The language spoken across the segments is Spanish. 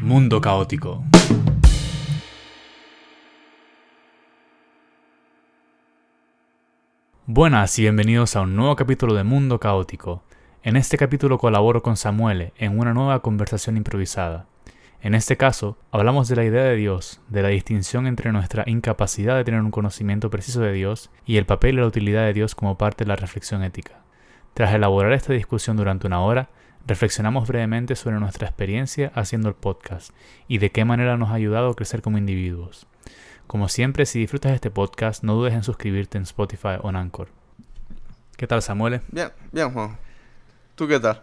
Mundo caótico. Buenas y bienvenidos a un nuevo capítulo de Mundo Caótico. En este capítulo colaboro con Samuel en una nueva conversación improvisada. En este caso, hablamos de la idea de Dios, de la distinción entre nuestra incapacidad de tener un conocimiento preciso de Dios y el papel y la utilidad de Dios como parte de la reflexión ética. Tras elaborar esta discusión durante una hora, reflexionamos brevemente sobre nuestra experiencia haciendo el podcast y de qué manera nos ha ayudado a crecer como individuos. Como siempre, si disfrutas de este podcast, no dudes en suscribirte en Spotify o en Anchor. ¿Qué tal, Samuel? Bien, bien, Juan. ¿Tú qué tal?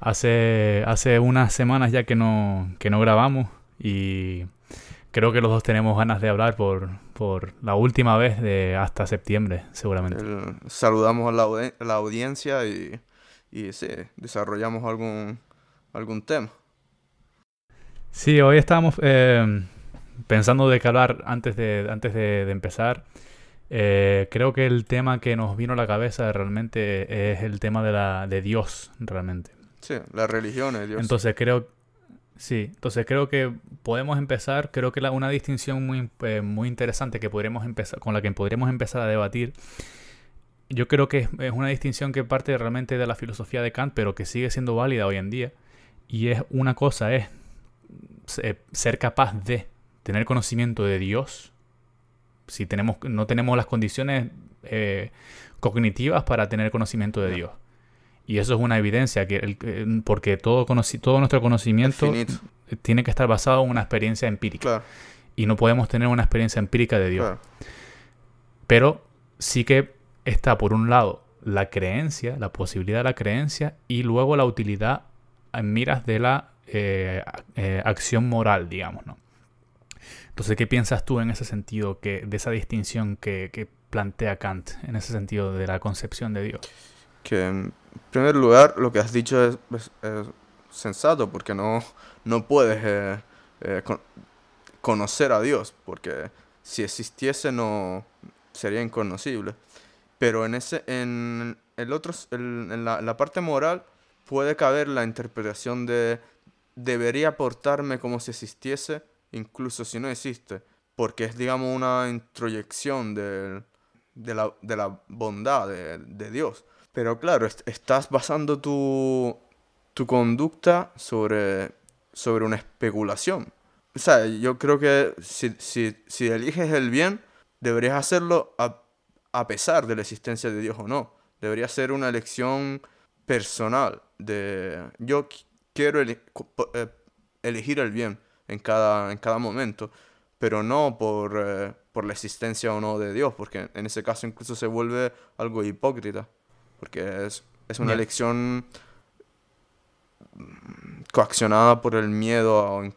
Hace, hace unas semanas ya que no, que no grabamos y creo que los dos tenemos ganas de hablar por, por la última vez de hasta septiembre, seguramente. saludamos a la, la audiencia y, y sí, desarrollamos algún, algún tema. Sí, hoy estábamos eh, pensando de qué hablar antes de, antes de, empezar. Eh, creo que el tema que nos vino a la cabeza realmente es el tema de, la, de Dios, realmente. Sí, las religiones, Dios. Entonces creo, sí, entonces creo que podemos empezar, creo que la, una distinción muy, eh, muy interesante que podremos empezar, con la que podríamos empezar a debatir, yo creo que es, una distinción que parte realmente de la filosofía de Kant, pero que sigue siendo válida hoy en día. Y es una cosa, es ser capaz de tener conocimiento de Dios, si tenemos, no tenemos las condiciones eh, cognitivas para tener conocimiento de Dios. Y eso es una evidencia, que porque todo, todo nuestro conocimiento tiene que estar basado en una experiencia empírica. Y no podemos tener una experiencia empírica de Dios. Pero sí que está, por un lado, la creencia, la posibilidad de la creencia, y luego la utilidad en miras de la eh, eh, acción moral, digamos, ¿no? Entonces, ¿qué piensas tú en ese sentido, que, de esa distinción que, que plantea Kant, en ese sentido de la concepción de Dios? Que en primer lugar lo que has dicho es, sensato porque no, no puedes eh, eh, conocer a Dios porque si existiese no sería inconocible. Pero en ese en el otro en la, parte moral puede caber la interpretación de debería portarme como si existiese incluso si no existe porque es digamos una introyección de, de, la, de la bondad de Dios pero claro, estás basando tu, tu conducta sobre, sobre una especulación. O sea, yo creo que si, si, si eliges el bien, deberías hacerlo a, a, pesar de la existencia de Dios o no. Debería ser una elección personal de yo quiero eh, elegir el bien en cada, en cada momento, pero no por, eh, por la existencia o no de Dios, porque en ese caso incluso se vuelve algo hipócrita porque es, es una elección coaccionada por el miedo,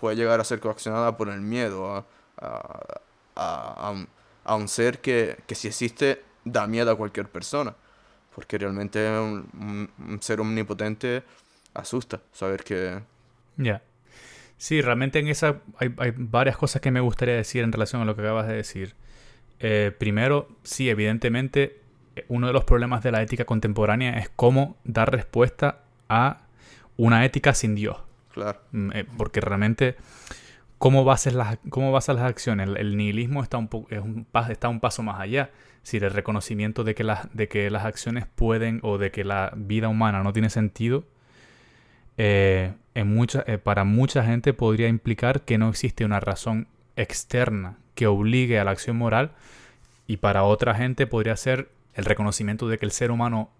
puede llegar a ser coaccionada por el miedo a, a, a, un, ser que, que, si existe da miedo a cualquier persona, porque realmente un, un, ser omnipotente asusta saber que... Ya. Sí, realmente en esa hay, hay, varias cosas que me gustaría decir en relación a lo que acabas de decir. Eh, primero, sí, evidentemente uno de los problemas de la ética contemporánea es cómo dar respuesta a una ética sin Dios. Claro. Mm, eh, porque realmente, ¿cómo basas las, cómo basas las acciones? El, nihilismo está un, es un, está un paso más allá. Si el reconocimiento de que, las, de que las acciones pueden o de que la vida humana no tiene sentido, eh, en mucha, eh, para mucha gente podría implicar que no existe una razón externa que obligue a la acción moral y para otra gente podría ser el reconocimiento de que el ser humano,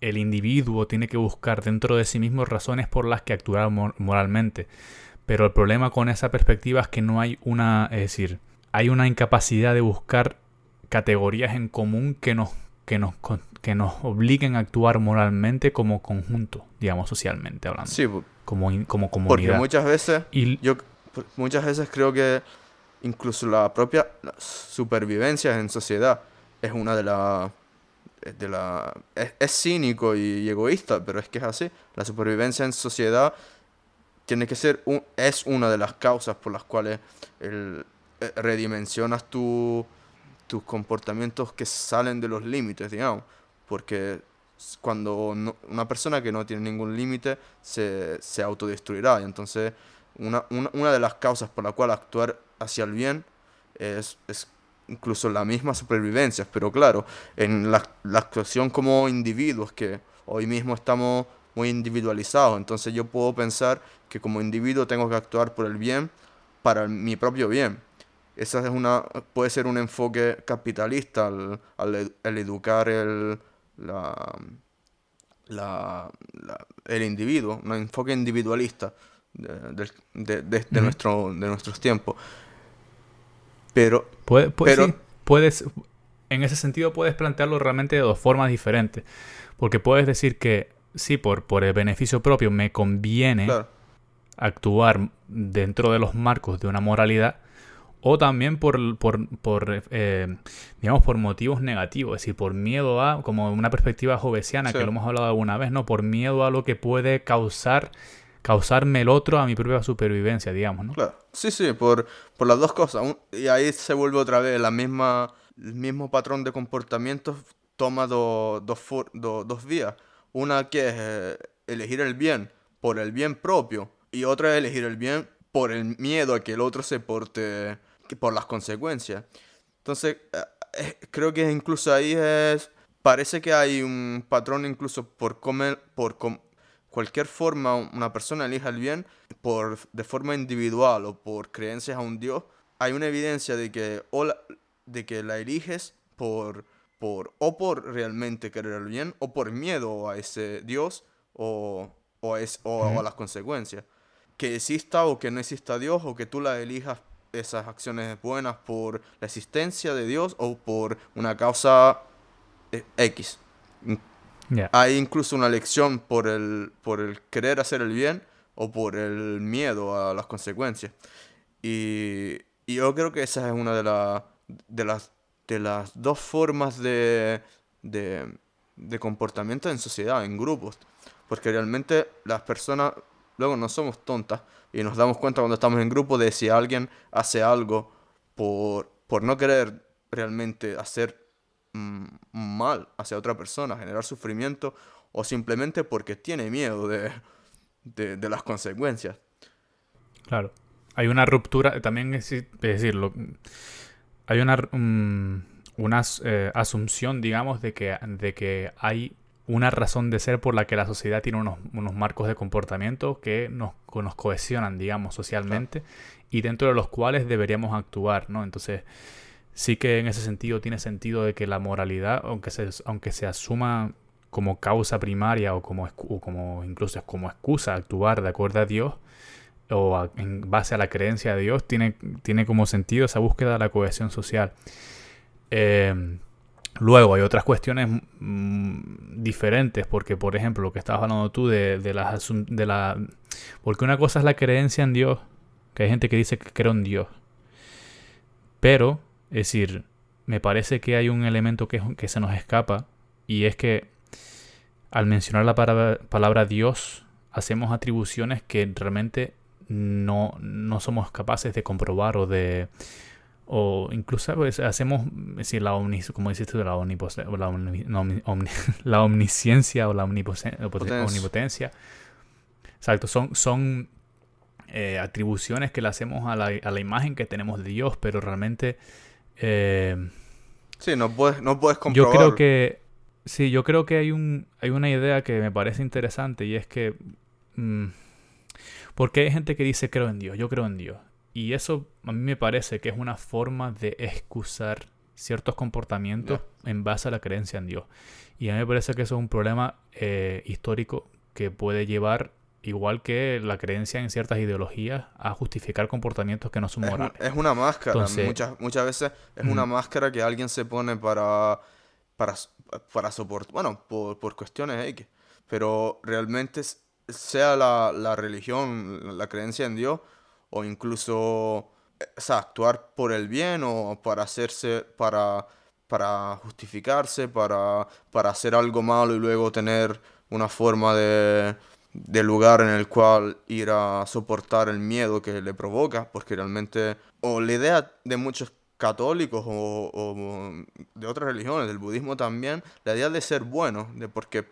el individuo, tiene que buscar dentro de sí mismo razones por las que actuar moralmente. Pero el problema con esa perspectiva es que no hay una, es decir, hay una incapacidad de buscar categorías en común que nos, que nos, que nos obliguen a actuar moralmente como conjunto, digamos, socialmente hablando. Sí, como, como comunidad. Porque muchas veces, y, yo muchas veces creo que incluso la propia supervivencia en sociedad es una de las de la, es, cínico y egoísta, pero es que es así. La supervivencia en sociedad tiene que ser un, es una de las causas por las cuales el, eh, redimensionas tu, tus comportamientos que salen de los límites, digamos. Porque cuando una persona que no tiene ningún límite se, se autodestruirá. Y entonces, una, una, una, de las causas por la cual actuar hacia el bien es, es incluso la misma supervivencia. Pero claro, en la, la actuación como individuos, que hoy mismo estamos muy individualizados, entonces yo puedo pensar que como individuo tengo que actuar por el bien para mi propio bien. Esa es una, puede ser un enfoque capitalista al, al, educar el, la, la, el individuo, un enfoque individualista de, de, de, nuestro, de nuestros tiempos. Pero, Puede, pero puedes, en ese sentido puedes plantearlo realmente de dos formas diferentes. Porque puedes decir que sí, por, por el beneficio propio me conviene actuar dentro de los marcos de una moralidad o también por, por, por eh, digamos, por motivos negativos, es decir, por miedo a, como una perspectiva jovesiana, que lo hemos hablado alguna vez, ¿no? Por miedo a lo que puede causar, causarme el otro a mi propia supervivencia, digamos, ¿no? Claro, sí, sí, por, por las dos cosas. Y ahí se vuelve otra vez la misma, el mismo patrón de comportamiento toma dos dos vías. Una que es eh, elegir el bien por el bien propio y otra es elegir el bien por el miedo a que el otro se porte por las consecuencias. Entonces, eh, creo que incluso ahí es, parece que hay un patrón incluso por comer, por cualquier forma una persona elija el bien, por, de forma individual o por creencias a un Dios, hay una evidencia de que, o la, de que la eliges por, por, o por realmente querer el bien, o por miedo a ese Dios o, o, es, o a las consecuencias. Que exista o que no exista Dios, o que tú la elijas esas acciones buenas por la existencia de Dios o por una causa eh, X. Hay incluso una lección por el, por el querer hacer el bien o por el miedo a las consecuencias. Y, yo creo que esa es una de, de, las, de las dos formas de, de, de comportamiento en sociedad, en grupos. Porque realmente las personas luego no somos tontas y nos damos cuenta cuando estamos en grupo de si alguien hace algo por, por no querer realmente hacer mal hacia otra persona, generar sufrimiento o simplemente porque tiene miedo de, de, las consecuencias. Claro. Hay una ruptura, también es, decirlo, hay una, mm, una eh, asunción, digamos, de que, de que hay una razón de ser por la que la sociedad tiene unos, marcos de comportamiento que nos, nos cohesionan, digamos, socialmente y dentro de los cuales deberíamos actuar, ¿no? Entonces, sí que en ese sentido tiene sentido de que la moralidad, aunque se, aunque se asuma como causa primaria o como, como incluso como excusa actuar de acuerdo a Dios o en base a la creencia de Dios, tiene, tiene como sentido esa búsqueda de la cohesión social. Eh, Luego hay otras cuestiones mm, diferentes, porque por ejemplo lo que estabas hablando tú de, de, la, de la... Porque una cosa es la creencia en Dios, que hay gente que dice que creo en Dios. Pero, es decir, me parece que hay un elemento que, que se nos escapa, y es que al mencionar la palabra, palabra Dios, hacemos atribuciones que realmente no, no somos capaces de comprobar o de o incluso pues, hacemos, decir, la como dices tú, la, la, omnisciencia o la omnipotencia. Exacto, son, son eh, atribuciones que le hacemos a la, a la, imagen que tenemos de Dios, pero realmente... Eh, sí, no puedes, no puedes comprobar. Yo creo que... Sí, yo creo que hay, un, hay una idea que me parece interesante y es que... Mm, porque hay gente que dice creo en Dios, yo creo en Dios. Y eso a mí me parece que es una forma de excusar ciertos comportamientos en base a la creencia en Dios. Y a mí me parece que eso es un problema eh, histórico que puede llevar, igual que la creencia en ciertas ideologías, a justificar comportamientos que no son morales. Es, una máscara. muchas, muchas veces es una máscara que alguien se pone para, para, para soportar, bueno, por, por cuestiones X. Pero realmente sea la, la religión, la creencia en Dios, o incluso eh, actuar por el bien o para hacerse, para, para justificarse, para, para hacer algo malo y luego tener una forma de, de lugar en el cual ir a soportar el miedo que le provoca, porque realmente, o la idea de muchos católicos o, o, de otras religiones, del budismo también, la idea de ser bueno, de porque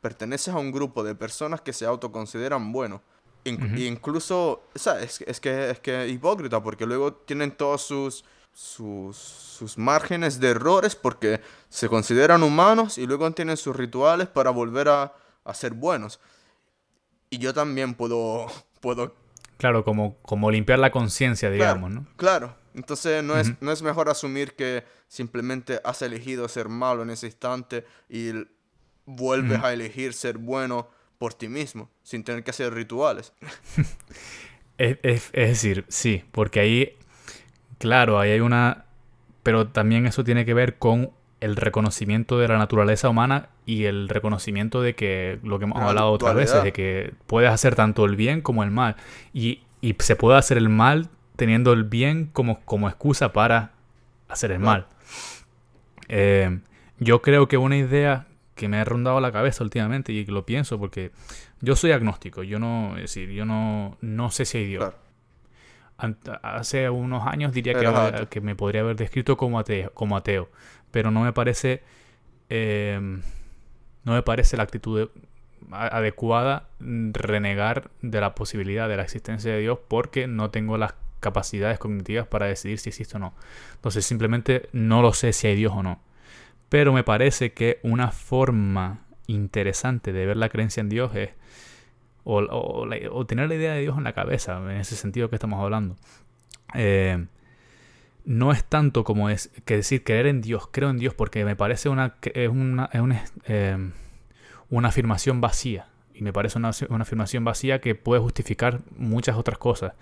perteneces a un grupo de personas que se autoconsideran buenos. Incluso, o sea, es, es, que es que hipócrita, porque luego tienen todos sus, sus, sus márgenes de errores porque se consideran humanos y luego tienen sus rituales para volver a, a ser buenos. Y yo también puedo, puedo Claro, como, como limpiar la conciencia, digamos, claro, ¿no? Claro. Entonces no, es, no es mejor asumir que simplemente has elegido ser malo en ese instante y vuelves a elegir ser bueno por ti mismo, sin tener que hacer rituales. es, es, decir, sí, porque ahí, claro, ahí hay una... Pero también eso tiene que ver con el reconocimiento de la naturaleza humana y el reconocimiento de que, lo que hemos hablado otras veces, de que puedes hacer tanto el bien como el mal. Y, y, se puede hacer el mal teniendo el bien como, como excusa para hacer el mal. Eh, yo creo que una idea que me ha rondado la cabeza últimamente y que lo pienso porque yo soy agnóstico, yo no, es decir, yo no, no sé si hay Dios. Hace unos años diría que, que, me podría haber descrito como ateo, como ateo pero no me parece em, no me parece la actitud adecuada renegar de la posibilidad de la existencia de Dios porque no tengo las capacidades cognitivas para decidir si existe o no. Entonces simplemente no lo sé si hay Dios o no. Pero me parece que una forma interesante de ver la creencia en Dios es o, tener la idea de Dios en la cabeza, en ese sentido que estamos hablando. Eh, no es tanto como es que decir creer en Dios, creo en Dios, porque me parece una, es una, em, una, afirmación vacía. Y me parece una, afirmación vacía que puede justificar muchas otras cosas.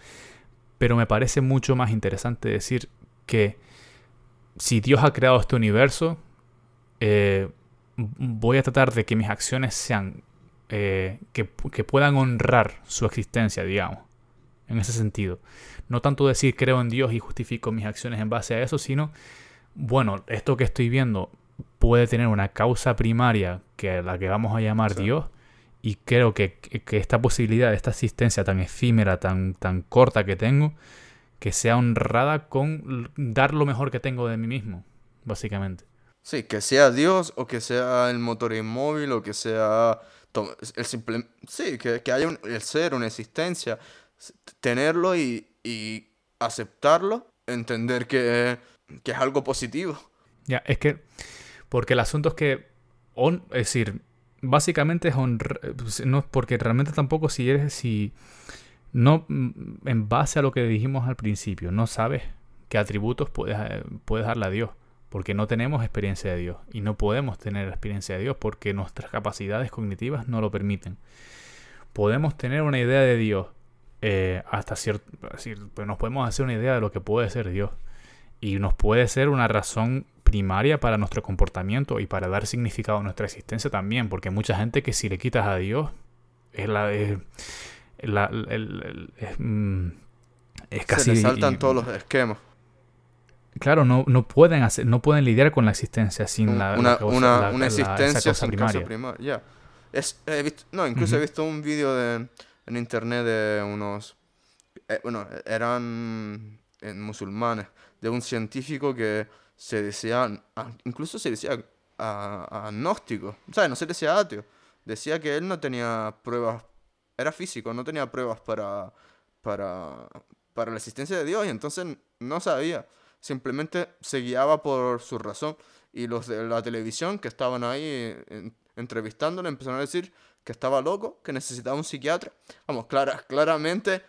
Pero me parece mucho más interesante decir que si Dios ha creado este universo, eh, voy a tratar de que mis acciones sean, eh, que, que puedan honrar su existencia, digamos, en ese sentido. No tanto decir creo en Dios y justifico mis acciones en base a eso, sino, bueno, esto que estoy viendo puede tener una causa primaria que la que vamos a llamar Dios. Y creo que, esta posibilidad, esta existencia tan efímera, tan, tan corta que tengo, que sea honrada con dar lo mejor que tengo de mí mismo, básicamente. Sí, que sea Dios o que sea el motor inmóvil o que sea el simple... Sí, que, haya el ser, una existencia, tenerlo y, aceptarlo, entender que, es algo positivo. Ya, es que, porque el asunto es que, es decir, básicamente es honrar, no, porque realmente tampoco si eres, si, no, mm, en base a lo que dijimos al principio, no sabes qué atributos puedes, eh, puedes darle a Dios, porque no tenemos experiencia de Dios y no podemos tener experiencia de Dios porque nuestras capacidades cognitivas no lo permiten. Podemos tener una idea de Dios, eh, hasta cierto... pues nos podemos hacer una idea de lo que puede ser Dios. Y nos puede ser una razón primaria para nuestro comportamiento y para dar significado a nuestra existencia también. Porque mucha gente que si le quitas a Dios, es la... Es, la, es, mm, casi... Se le saltan todos los esquemas. Claro, no, no, pueden hacer, no pueden lidiar con la existencia sin la, una, una, una existencia sin primaria. primaria. Es, no, incluso he visto un vídeo de en internet de unos, eh, bueno, eran musulmanes, de un científico que se decía, incluso se decía agnóstico, o sea, no se decía ateo, decía que él no tenía pruebas, era físico, no tenía pruebas para, para, para la existencia de Dios y entonces no sabía, simplemente se guiaba por su razón. Y los de la televisión que estaban ahí entrevistándole empezaron a decir que estaba loco, que necesitaba un psiquiatra. Vamos, clara, claramente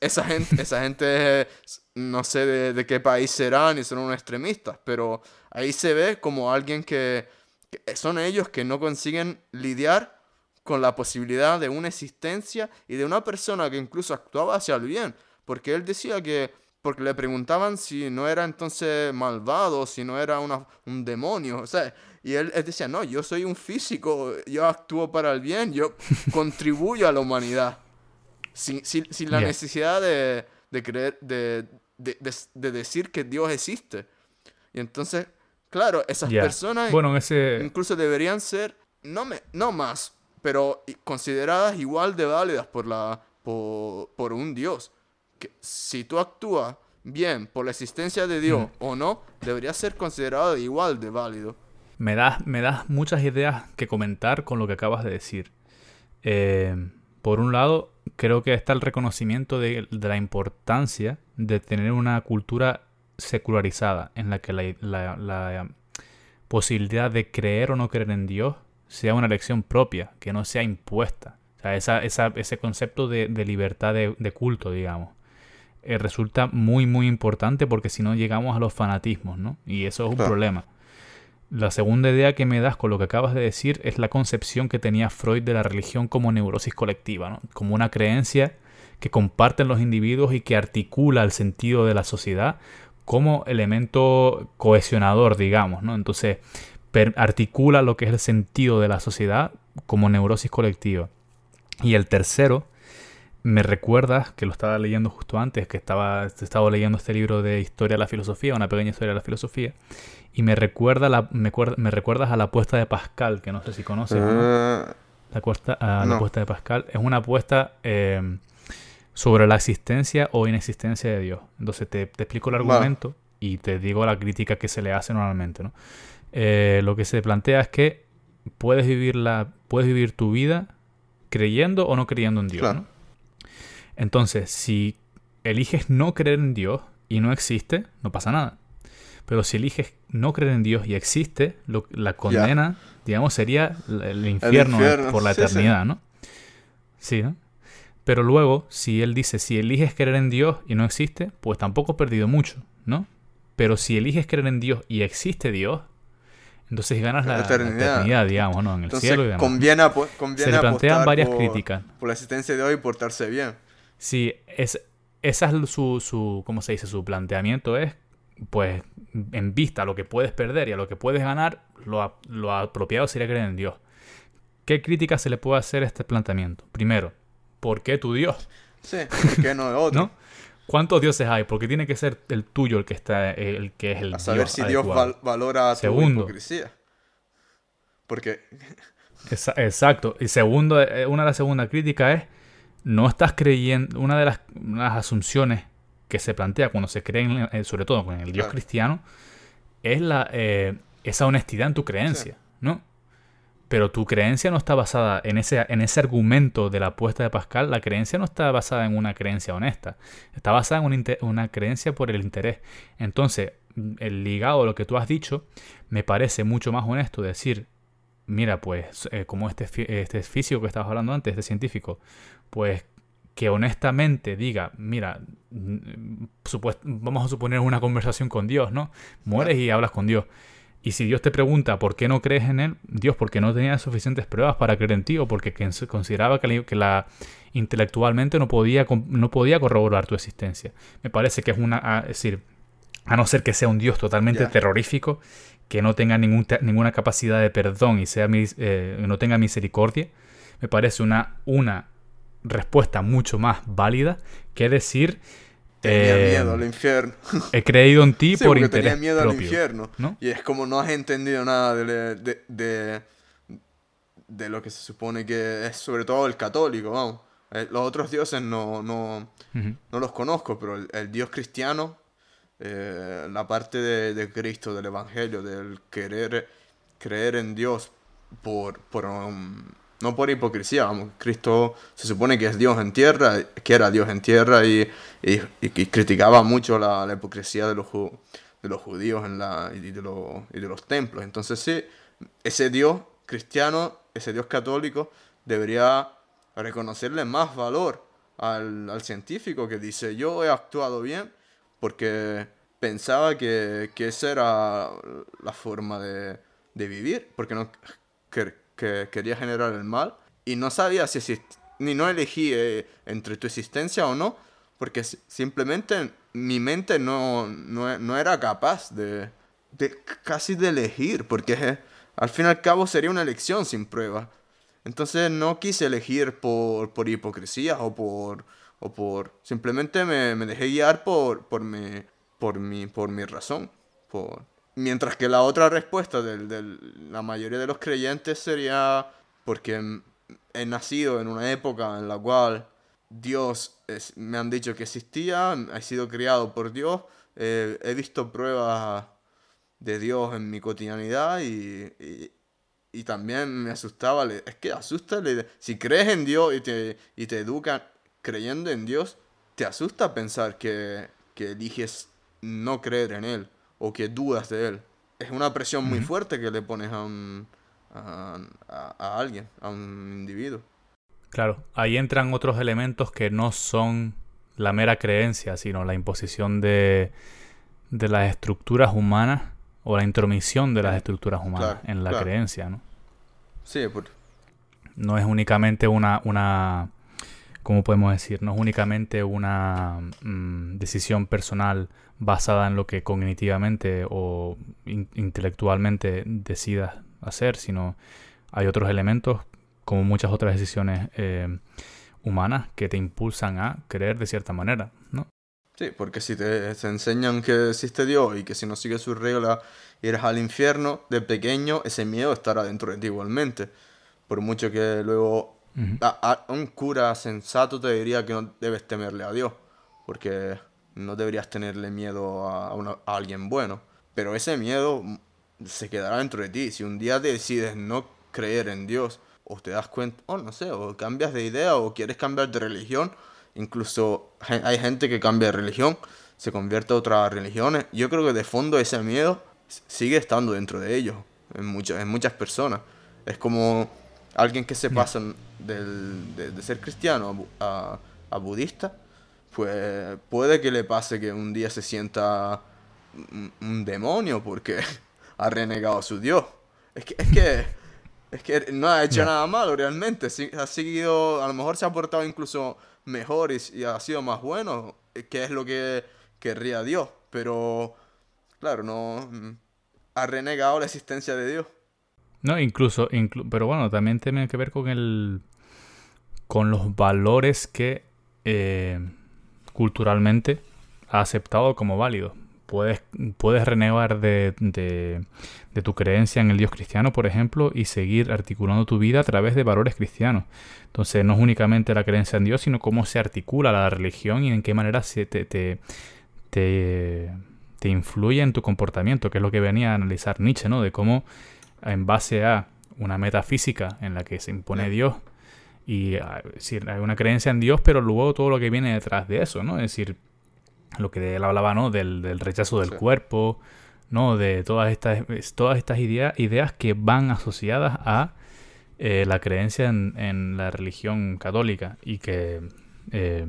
esa gente, esa gente no sé de, qué país serán y son unos extremistas, pero ahí se ve como alguien que, son ellos que no consiguen lidiar con la posibilidad de una existencia y de una persona que incluso actuaba hacia el bien, porque él decía que porque le preguntaban si no era entonces malvado, si no era una, un demonio, o sea, y él, decía, no, yo soy un físico, yo actúo para el bien, yo contribuyo a la humanidad. Sin, la necesidad de, creer, de, decir que Dios existe. Y entonces, claro, esas personas bueno, ese... incluso deberían ser, no, me, no más, pero consideradas igual de válidas por, la, por, por un Dios. Que si tú actúas bien por la existencia de Dios o no, debería ser considerado igual de válido. me das, me das muchas ideas que comentar con lo que acabas de decir. Eh, por un lado, creo que está el reconocimiento de, la importancia de tener una cultura secularizada en la que la, posibilidad de creer o no creer en Dios sea una elección propia, que no sea impuesta. O sea, esa, ese concepto de, libertad de, culto, digamos, eh, resulta muy, muy importante porque si no llegamos a los fanatismos, ¿no? Y eso es un problema. La segunda idea que me das con lo que acabas de decir es la concepción que tenía Freud de la religión como neurosis colectiva, ¿no? como una creencia que comparten los individuos y que articula el sentido de la sociedad como elemento cohesionador, digamos, ¿no? Entonces, articula lo que es el sentido de la sociedad como neurosis colectiva. Y el tercero, me recuerdas, que lo estaba leyendo justo antes, que estaba, estaba leyendo este libro de Historia de la Filosofía, una pequeña historia de la filosofía, y me recuerda la, me, me recuerdas a la apuesta de Pascal, que no sé si conoces. Ah. La, apuesta, a la apuesta de Pascal es una apuesta eh, sobre la existencia o inexistencia de Dios. Entonces te, explico el argumento y te digo la crítica que se le hace normalmente. ¿no? Eh, lo que se plantea es que puedes vivir, la, puedes vivir tu vida creyendo o no creyendo en Dios. Entonces, si eliges no creer en Dios y no existe, no pasa nada. Pero si eliges no creer en Dios y existe, la condena, digamos, sería el infierno, por la eternidad, ¿no? Sí, ¿no? Pero luego, si él dice, si eliges creer en Dios y no existe, pues tampoco has perdido mucho, ¿no? Pero si eliges creer en Dios y existe Dios, entonces ganas la, eternidad. digamos, ¿no? En el cielo y demás. Conviene, conviene Se le plantean varias críticas. Por la existencia de Dios y portarse bien. Sí, es, esa es su, su, ¿cómo se dice? Su planteamiento es pues en vista a lo que puedes perder y a lo que puedes ganar, lo, apropiado sería creer en Dios. ¿Qué crítica se le puede hacer a este planteamiento? Primero, ¿por qué tu Dios? Sí, ¿por qué no es otro? ¿Cuántos dioses hay? Porque tiene que ser el tuyo el que está el que es el a saber si Dios valora tu segundo, hipocresía. Porque exacto. Y segundo, eh, una de las segundas críticas es no estás creyendo una de las, una de las asunciones que se plantea cuando se cree, eh, sobre todo con el Dios cristiano, es la, eh, esa honestidad en tu creencia, ¿no? Pero tu creencia no está basada en ese, en ese argumento de la apuesta de Pascal. La creencia no está basada en una creencia honesta. Está basada en una, creencia por el interés. Entonces, el ligado a lo que tú has dicho, me parece mucho más honesto decir, mira, pues, eh, como este, este físico que estabas hablando antes, este científico, pues que honestamente diga, mira, vamos a suponer una conversación con Dios, ¿no? Mueres y hablas con Dios. Y si Dios te pregunta por qué no crees en Él, Dios, porque no tenía suficientes pruebas para creer en ti o porque consideraba que la, intelectualmente no podía, no podía corroborar tu existencia. Me parece que es una... es decir, a no ser que sea un Dios totalmente terrorífico, que no tenga ningún, ninguna capacidad de perdón y sea, eh, no tenga misericordia, me parece una, una respuesta mucho más válida que decir... Tenía eh, miedo al infierno. He creído en ti por interés tenía miedo al infierno. Y es como no has entendido nada de, de, de, lo que se supone que es sobre todo el católico, vamos. Eh, los otros dioses no, no, no los conozco, pero el, dios cristiano, eh, la parte de, Cristo, del Evangelio, del querer creer en Dios por, por um, no por hipocresía, vamos, Cristo se supone que es Dios en tierra, que era Dios en tierra y, criticaba mucho la, hipocresía de los, de los judíos en la, y, de los, y de los templos. Entonces sí, ese Dios cristiano, ese Dios católico, debería reconocerle más valor al, al científico que dice, yo he actuado bien porque pensaba que, que esa era la forma de, de vivir, porque no quería generar el mal y no sabía si ni no elegí eh, entre tu existencia o no, porque simplemente mi mente no, no, era capaz de, de, casi de elegir, porque eh, al fin y al cabo sería una elección sin prueba. Entonces no quise elegir por, por hipocresía o por, o por... Simplemente me, me dejé guiar por, por, mi, por, mi, por mi razón, por, Mientras que la otra respuesta de la mayoría de los creyentes sería porque he nacido en una época en la cual Dios me han dicho que existía, he sido criado por Dios, he visto pruebas de Dios en mi cotidianidad y, y, también me asustaba. Es que asusta, si crees en Dios y te, y te educan creyendo en Dios, te asusta pensar que, que eliges no creer en Él o que dudas de Él. Es una presión muy fuerte que le pones a, un, a, a- a alguien, a un individuo. Claro, ahí entran otros elementos que no son la mera creencia, sino la imposición de, de las estructuras humanas o la intromisión de las estructuras humanas Claro, en la claro. creencia, ¿no? Sí, por, No es únicamente una, una, ¿cómo podemos decir? No es únicamente una mm, decisión personal basada en lo que cognitivamente o in- intelectualmente decidas hacer, sino hay otros elementos, como muchas otras decisiones eh, humanas, que te impulsan a creer de cierta manera, ¿no? Sí, porque si te, te enseñan que existe Dios y que si no sigues sus reglas irás al infierno, de pequeño ese miedo estará dentro de ti igualmente. Por mucho que luego A, un cura sensato te diría que no debes temerle a Dios, porque no deberías tenerle miedo a, alguien bueno. Pero ese miedo mm, se quedará dentro de ti. Si un día decides no creer en Dios, o te das cuenta, o no sé, o cambias de idea, o quieres cambiar de religión, incluso hay gente que cambia de religión, se convierte a otras religiones. Yo creo que de fondo ese miedo sigue estando dentro de ellos, en, en muchas personas. Es como alguien que se pasa del- de, de ser cristiano a bu- a, a budista, pues puede que le pase que un día se sienta un, un demonio porque ha renegado a su Dios. Es que, es que, es que no ha hecho nada malo realmente. Ha seguido, a lo mejor se ha portado incluso mejor y, y ha sido más bueno, eh, que es lo que querría Dios. Pero, claro, no mm, ha renegado la existencia de Dios. No, incluso, inclu- pero bueno, también tiene que ver con el, con los valores que eh, culturalmente ha aceptado como válidos. Puedes, puedes renegar de, de, de tu creencia en el Dios cristiano, por ejemplo, y seguir articulando tu vida a través de valores cristianos. Entonces, no es únicamente la creencia en Dios, sino cómo se articula la religión y en qué manera se te, te, te, te influye en tu comportamiento, que es lo que venía a analizar Nietzsche, ¿no? De cómo en base a una metafísica en la que se impone. Dios y ah, decir, hay una creencia en Dios, pero luego todo lo que viene detrás de eso, ¿no? Es decir, lo que él hablaba, ¿no? Del, del rechazo del Sí. cuerpo, ¿no? De todas estas, es- todas estas idea- ideas que van asociadas a eh, la creencia en, en la religión católica y que eh,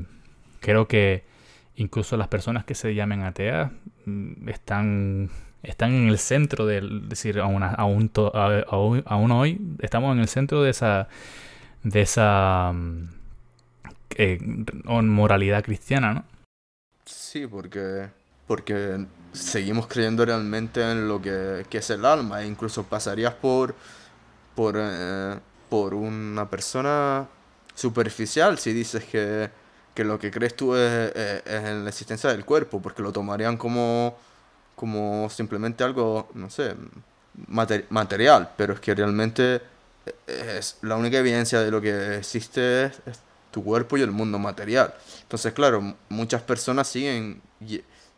creo que incluso las personas que se llamen ateas mm, están están en el centro del decir aún, aún, aún, aún hoy estamos en el centro de esa de esa mm, eh, moralidad cristiana no Sí, porque, porque seguimos creyendo realmente en lo que, que es el alma. E incluso pasarías por, por, eh, por una persona superficial si dices que, que lo que crees tú es- es en la existencia del cuerpo, porque lo tomarían como, como simplemente algo, no sé, mate- material. Pero es que realmente es la única evidencia de lo que existe es, tu cuerpo y el mundo material. Entonces, claro, muchas personas siguen,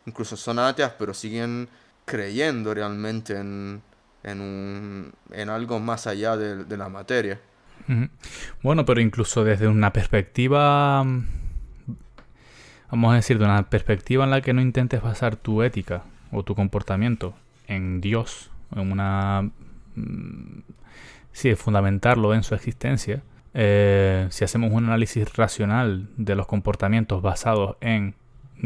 incluso son ateas, pero siguen creyendo realmente en, en, un, en algo más allá de, la materia. Bueno, pero incluso desde una perspectiva, mm, vamos a decir, de una perspectiva en la que no intentes basar tu ética o tu comportamiento en Dios, en una... mm, Sí, fundamentarlo en su existencia. eh, si hacemos un análisis racional de los comportamientos basados en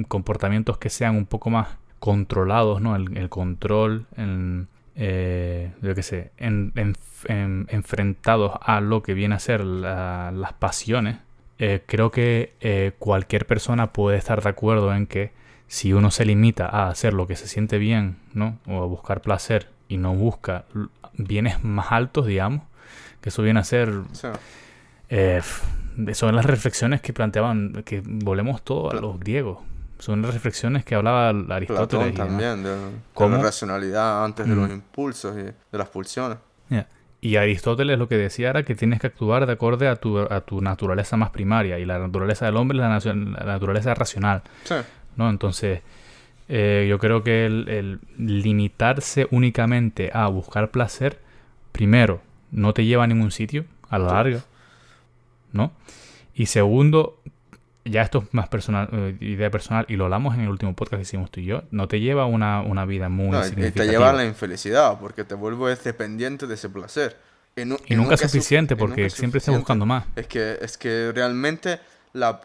comportamientos que sean un poco más controlados, ¿no? El, el control, en, eh, yo qué sé, en- en- en- enfrentados a lo que viene a ser la- las pasiones, eh, creo que eh, cualquier persona puede estar de acuerdo en que si uno se limita a hacer lo que se siente bien, ¿no? O a buscar placer y no busca bienes más altos, digamos, que eso viene a ser eh, son las reflexiones que planteaban, que volvemos todo a los griegos. Son las reflexiones que hablaba Aristóteles. Platón también, de, la racionalidad antes de los Mm. impulsos y de las pulsiones. Y Aristóteles lo que decía era que tienes que actuar de acorde a tu, a tu naturaleza más primaria. Y la naturaleza del hombre es la, la naturaleza racional. Sí, ¿no? Entonces, Eh, yo creo que el, el limitarse únicamente a buscar placer, primero, no te lleva a ningún sitio a la larga, ¿no? Y segundo, ya esto es más personal, eh, idea personal, y lo hablamos en el último podcast que hicimos tú y yo, no te lleva a una, una vida muy No, y significativa. te lleva a la infelicidad porque te vuelves dependiente de ese placer. Y, nu- Y y nunca es su- suficiente y porque siempre estás buscando más. Es que, es que realmente la,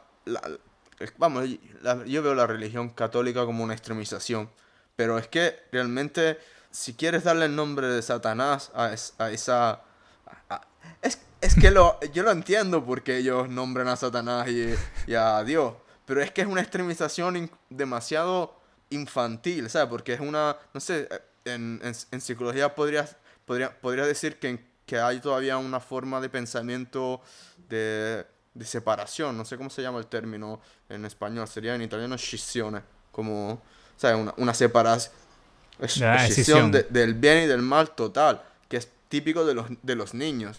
vamos, yo veo la religión católica como una extremización, pero es que realmente si quieres darle el nombre de Satanás a, es- a esa... a- es, es que lo, yo lo entiendo porque ellos nombran a Satanás y, a Dios, pero es que es una extremización demasiado infantil, ¿sabes? Porque es una, no sé, en psicología podrías, podría, podría decir que, que hay todavía una forma de pensamiento de, de separación, no sé cómo se llama el término en español, sería en italiano scissione, como, ¿sabes? Una, una separación, Ah, escisión. de- del bien y del mal total, que es típico de los, de los niños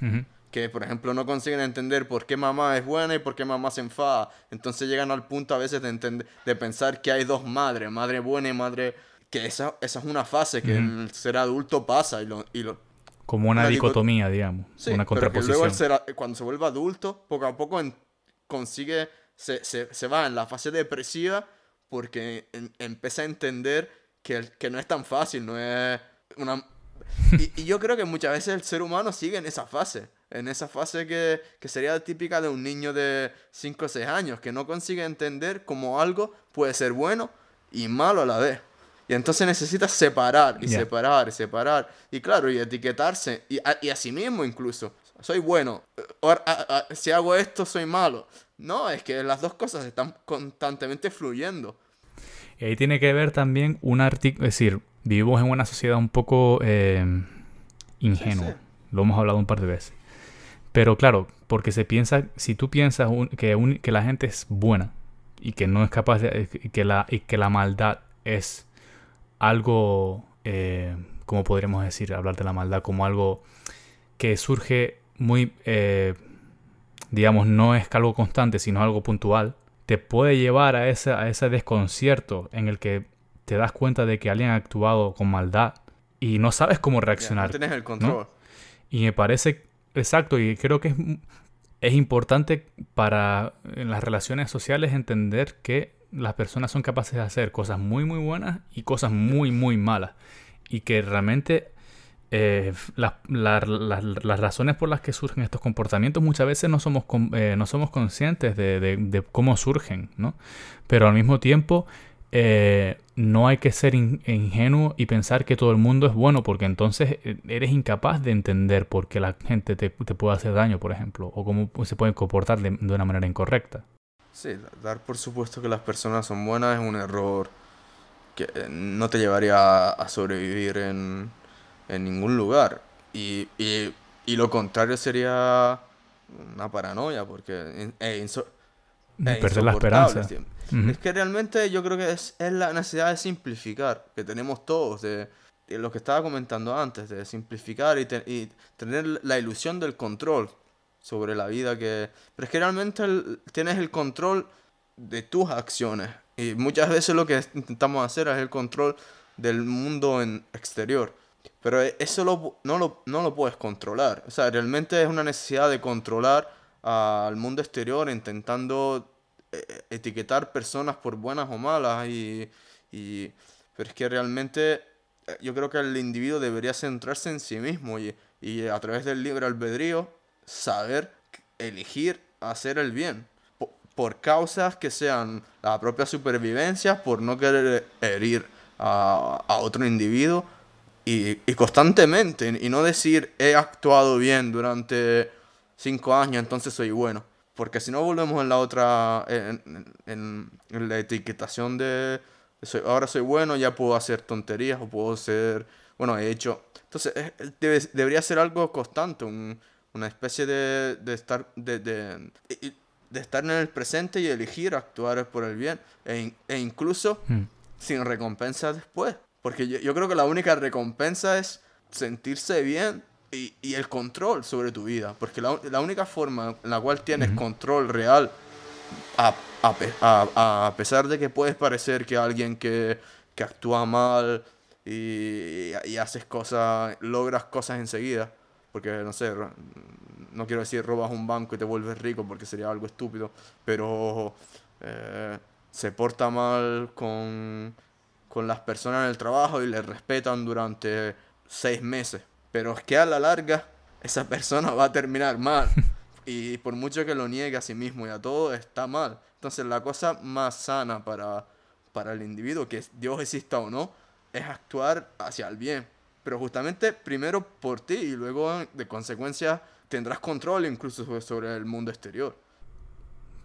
que por ejemplo no consiguen entender por qué mamá es buena y por qué mamá se enfada. Entonces llegan al punto a veces de, entender, de pensar que hay dos madres, madre buena y madre... Que esa, esa es una fase que en el ser adulto pasa y lo... Y lo Como una Una dico- dicotomía, digamos, sí, una pero que luego contraposición. ser a- cuando se vuelve adulto, poco a poco en- consigue... Se, se, se va en la fase depresiva porque en- empieza a entender que, que no es tan fácil, no es una... Y, y yo creo que muchas veces el ser humano sigue en esa fase, en esa fase que, que sería típica de un niño de 5 o 6 años, que no consigue entender cómo algo puede ser bueno y malo a la vez. Y entonces necesita separar y separar y separar. Y claro, y etiquetarse. Y a, y a sí mismo incluso. Soy bueno. A- a- si hago esto, soy malo. No, es que las dos cosas están constantemente fluyendo. Y ahí tiene que ver también un artículo, es decir, vivimos en una sociedad un poco eh, ingenua. Sí, sí. Lo hemos hablado un par de veces. Pero claro, porque se piensa, si tú piensas un- que, un- que la gente es buena y que no es capaz de, que la, y que la maldad es algo, eh, como podríamos decir, hablar de la maldad como algo que surge muy, eh, digamos, no es algo constante, sino algo puntual, te puede llevar a ese, a ese desconcierto en el que te das cuenta de que alguien ha actuado con maldad y no sabes cómo reaccionar. no tienes el control. Y me parece exacto, y creo que es, es importante para en las relaciones sociales entender que las personas son capaces de hacer cosas muy, muy buenas y cosas muy, muy malas. Y que realmente eh, las, la- la- las razones por las que surgen estos comportamientos muchas veces no somos, eh, no somos conscientes de, cómo surgen, ¿no? Pero al mismo tiempo eh, no hay que ser in- ingenuo y pensar que todo el mundo es bueno, porque entonces eres incapaz de entender por qué la gente te, puede hacer daño, por ejemplo, o cómo se pueden comportar de una manera incorrecta. Sí, dar por supuesto que las personas son buenas es un error que eh, no te llevaría a, sobrevivir en, en ningún lugar. Y, y, y lo contrario sería una paranoia, porque es, inso- es Perder la esperanza. sí. Es que realmente yo creo que es, es la necesidad de simplificar que tenemos todos, de, de lo que estaba comentando antes, de simplificar y, te- y tener la ilusión del control sobre la vida que... Pero es que realmente el- tienes el control de tus acciones y muchas veces lo que intentamos hacer es el control del mundo en exterior. Pero e- eso lo- no, lo, no lo puedes controlar. O sea, realmente es una necesidad de controlar al mundo exterior intentando eh, etiquetar personas por buenas o malas y, y- pero es que realmente eh, yo creo que el individuo debería centrarse en sí mismo y, y a través del libre albedrío saber elegir hacer el bien po- por causas que sean la propia supervivencia por no querer herir a, a otro individuo y, y constantemente y no decir he actuado bien durante cinco años entonces soy bueno porque si no volvemos en la otra en, en- la etiquetación de soy- ahora soy bueno ya puedo hacer tonterías o puedo ser bueno he hecho entonces es- debe- debería ser algo constante un- una especie de, de estar de, de, de estar en el presente y elegir actuar por el bien e, e incluso Mm. sin recompensa después. Porque yo, yo creo que la única recompensa es sentirse bien y, y el control sobre tu vida. Porque la, la única forma en la cual tienes control real, a, a a- a pesar de que puedes parecer que alguien que, que actúa mal y, y haces cosas, logras cosas enseguida. Porque, no sé, no quiero decir robas un banco y te vuelves rico porque sería algo estúpido, pero eh, se porta mal con, con las personas en el trabajo y le respetan durante seis meses. Pero es que a la larga esa persona va a terminar mal. Y por mucho que lo niegue a sí mismo y a todo, está mal. Entonces la cosa más sana para, para el individuo, que Dios exista o no, es actuar hacia el bien. Pero justamente primero por ti y luego de consecuencia tendrás control incluso sobre el mundo exterior.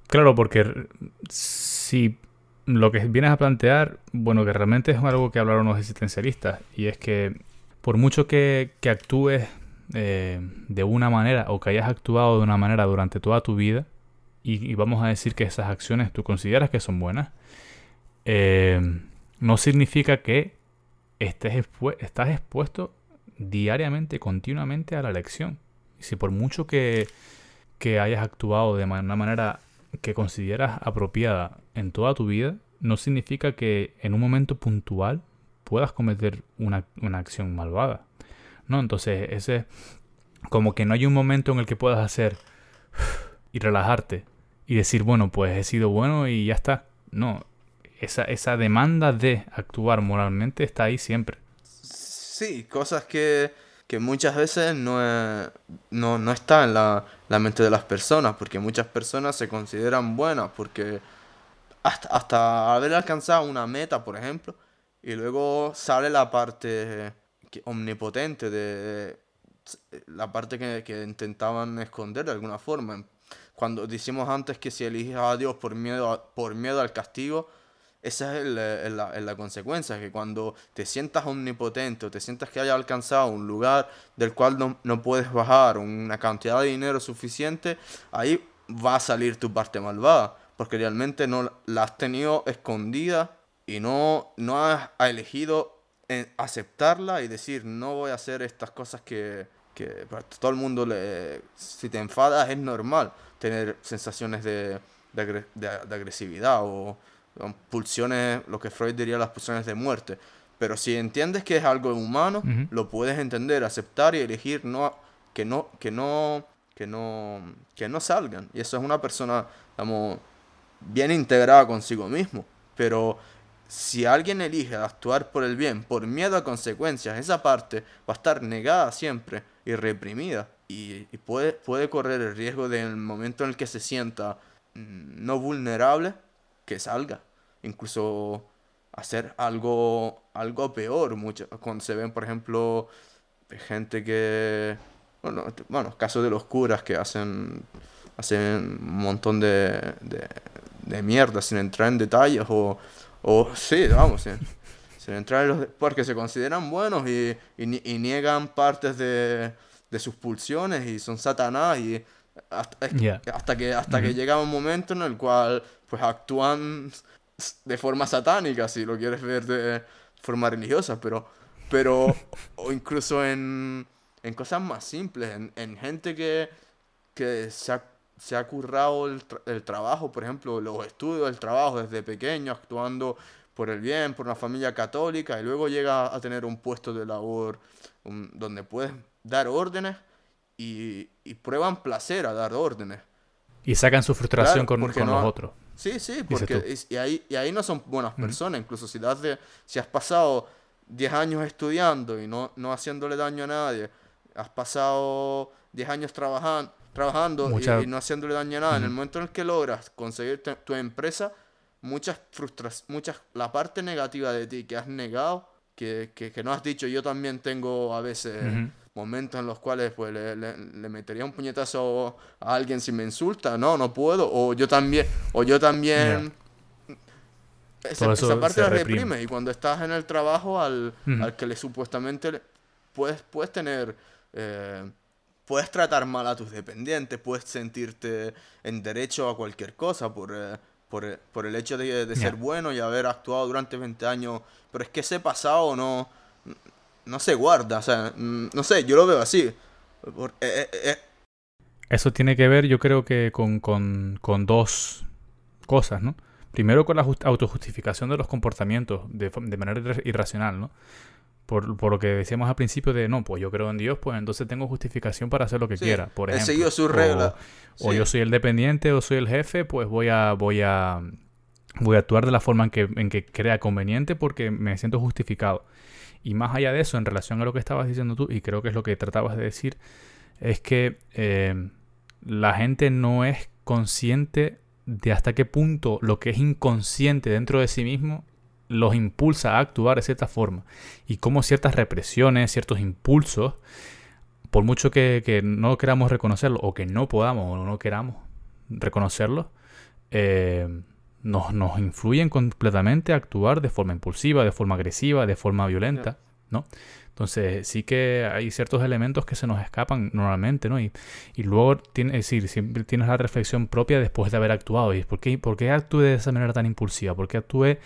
Claro, porque si lo que vienes a plantear, bueno, que realmente es algo que hablaron los existencialistas, y es que por mucho que, que actúes eh, de una manera o que hayas actuado de una manera durante toda tu vida y, vamos a decir que esas acciones tú consideras que son buenas, eh, no significa que estés estás expuesto diariamente, continuamente a la elección. Y si por mucho que, que hayas actuado de una manera que consideras apropiada en toda tu vida, no significa que en un momento puntual puedas cometer una, una acción malvada. ¿no? Entonces, ese, como que no hay un momento en el que puedas hacer y relajarte y decir, bueno, pues he sido bueno y ya está. No, esa, esa demanda de actuar moralmente está ahí siempre. Sí, cosas que, que muchas veces no, no, no está en la, la, mente de las personas, porque muchas personas se consideran buenas, porque hasta, hasta haber alcanzado una meta, por ejemplo, y luego sale la parte omnipotente de, la parte que, intentaban esconder de alguna forma. Cuando decimos antes que si eliges a Dios por miedo, por miedo al castigo, esa es la, consecuencia, que cuando te sientas omnipotente o te sientas que hayas alcanzado un lugar del cual no, no, puedes bajar una cantidad de dinero suficiente, ahí va a salir tu parte malvada, porque realmente no la has tenido escondida y no, no has elegido aceptarla y decir, no voy a hacer estas cosas que, que para todo el mundo, le, si te enfadas es normal tener sensaciones de, de, agresividad o, pulsiones, lo que Freud diría las pulsiones de muerte. Pero si entiendes que es algo humano, lo puedes entender, aceptar y elegir no, que, no, que, no, que, no, que no salgan. Y eso es una persona, digamos, bien integrada consigo mismo. Pero si alguien elige actuar por el bien por miedo a consecuencias, esa parte va a estar negada siempre y reprimida. Y, puede, puede correr el riesgo de en el momento en el que se sienta mm, no vulnerable, que salga. Incluso hacer algo, algo peor. Mucho, cuando se ven, por ejemplo, gente que... Bueno, bueno, casos de los curas que hacen, hacen un montón de, de, de mierda sin entrar en detalles o o sí, vamos, sí. Se entrar los, porque se consideran buenos y, y, niegan partes de, de, sus pulsiones y son satanás y hasta, hasta que hasta que llega un momento en el cual pues actúan de forma satánica si lo quieres ver de forma religiosa pero pero o incluso en, en cosas más simples en, en gente que, que se ha se ha currado el, el, trabajo, por ejemplo, los estudios, el trabajo desde pequeño, actuando por el bien, por una familia católica, y luego llega a tener un puesto de labor donde puedes dar órdenes y, y, prueban placer a dar órdenes. Y sacan su frustración con, con los otros. Sí, sí, porque y, ahí, y ahí no son buenas personas, incluso si, das de, si has pasado 10 años estudiando y no, no haciéndole daño a nadie, has pasado 10 años trabajando, trabajando y, no haciéndole daño a nada. En el momento en el que logras conseguir tu empresa, muchas frustraciones, muchas, la parte negativa de ti que has negado, que, que, no has dicho, yo también tengo a veces momentos en los cuales pues le, le, metería un puñetazo a alguien si me insulta, no, no puedo, o yo también, o yo también... Esa, parte la reprime. y cuando estás en el trabajo al, al que le supuestamente puedes, puedes tener... Eh, puedes tratar mal a tus dependientes, puedes sentirte en derecho a cualquier cosa por, eh, por, por, el hecho de, ser bueno y haber actuado durante 20 años, pero es que ese pasado no, no se guarda, o sea, mm, no sé, yo lo veo así. Eh, eh, Eso tiene que ver, yo creo que con, con, con dos cosas, ¿no? primero con la autojustificación de los comportamientos de, de manera irracional, ¿no? Por, por, lo que decíamos al principio de, no, pues yo creo en Dios, pues entonces tengo justificación para hacer lo que quiera, por ejemplo. He seguido sus reglas. O, yo soy el dependiente o soy el jefe, pues voy a, voy a, voy a actuar de la forma en que, en que crea conveniente porque me siento justificado. Y más allá de eso, en relación a lo que estabas diciendo tú, y creo que es lo que tratabas de decir, es que eh, la gente no es consciente de hasta qué punto lo que es inconsciente dentro de sí mismo los impulsa a actuar de cierta forma. Y cómo ciertas represiones, ciertos impulsos, por mucho que, no queramos reconocerlo, o que no podamos o no queramos reconocerlo, eh, nos, nos influyen completamente a actuar de forma impulsiva, de forma agresiva, de forma violenta, ¿no? Entonces sí que hay ciertos elementos que se nos escapan normalmente, ¿no? Y, y luego, tiene, es decir, siempre tienes la reflexión propia después de haber actuado. ¿Y por qué, por qué actué de esa manera tan impulsiva? ¿Por qué actué...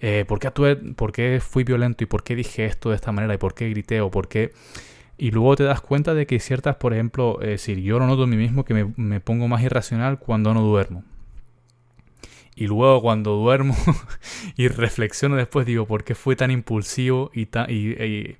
Eh, ¿por, qué actué, ¿Por qué fui violento y por qué dije esto de esta manera y por qué grité o por qué... Y luego te das cuenta de que ciertas, por ejemplo, es decir, yo lo noto a mí mismo que me, me pongo más irracional cuando no duermo. Y luego cuando duermo y reflexiono después digo, ¿por qué fue tan impulsivo y, tan, y,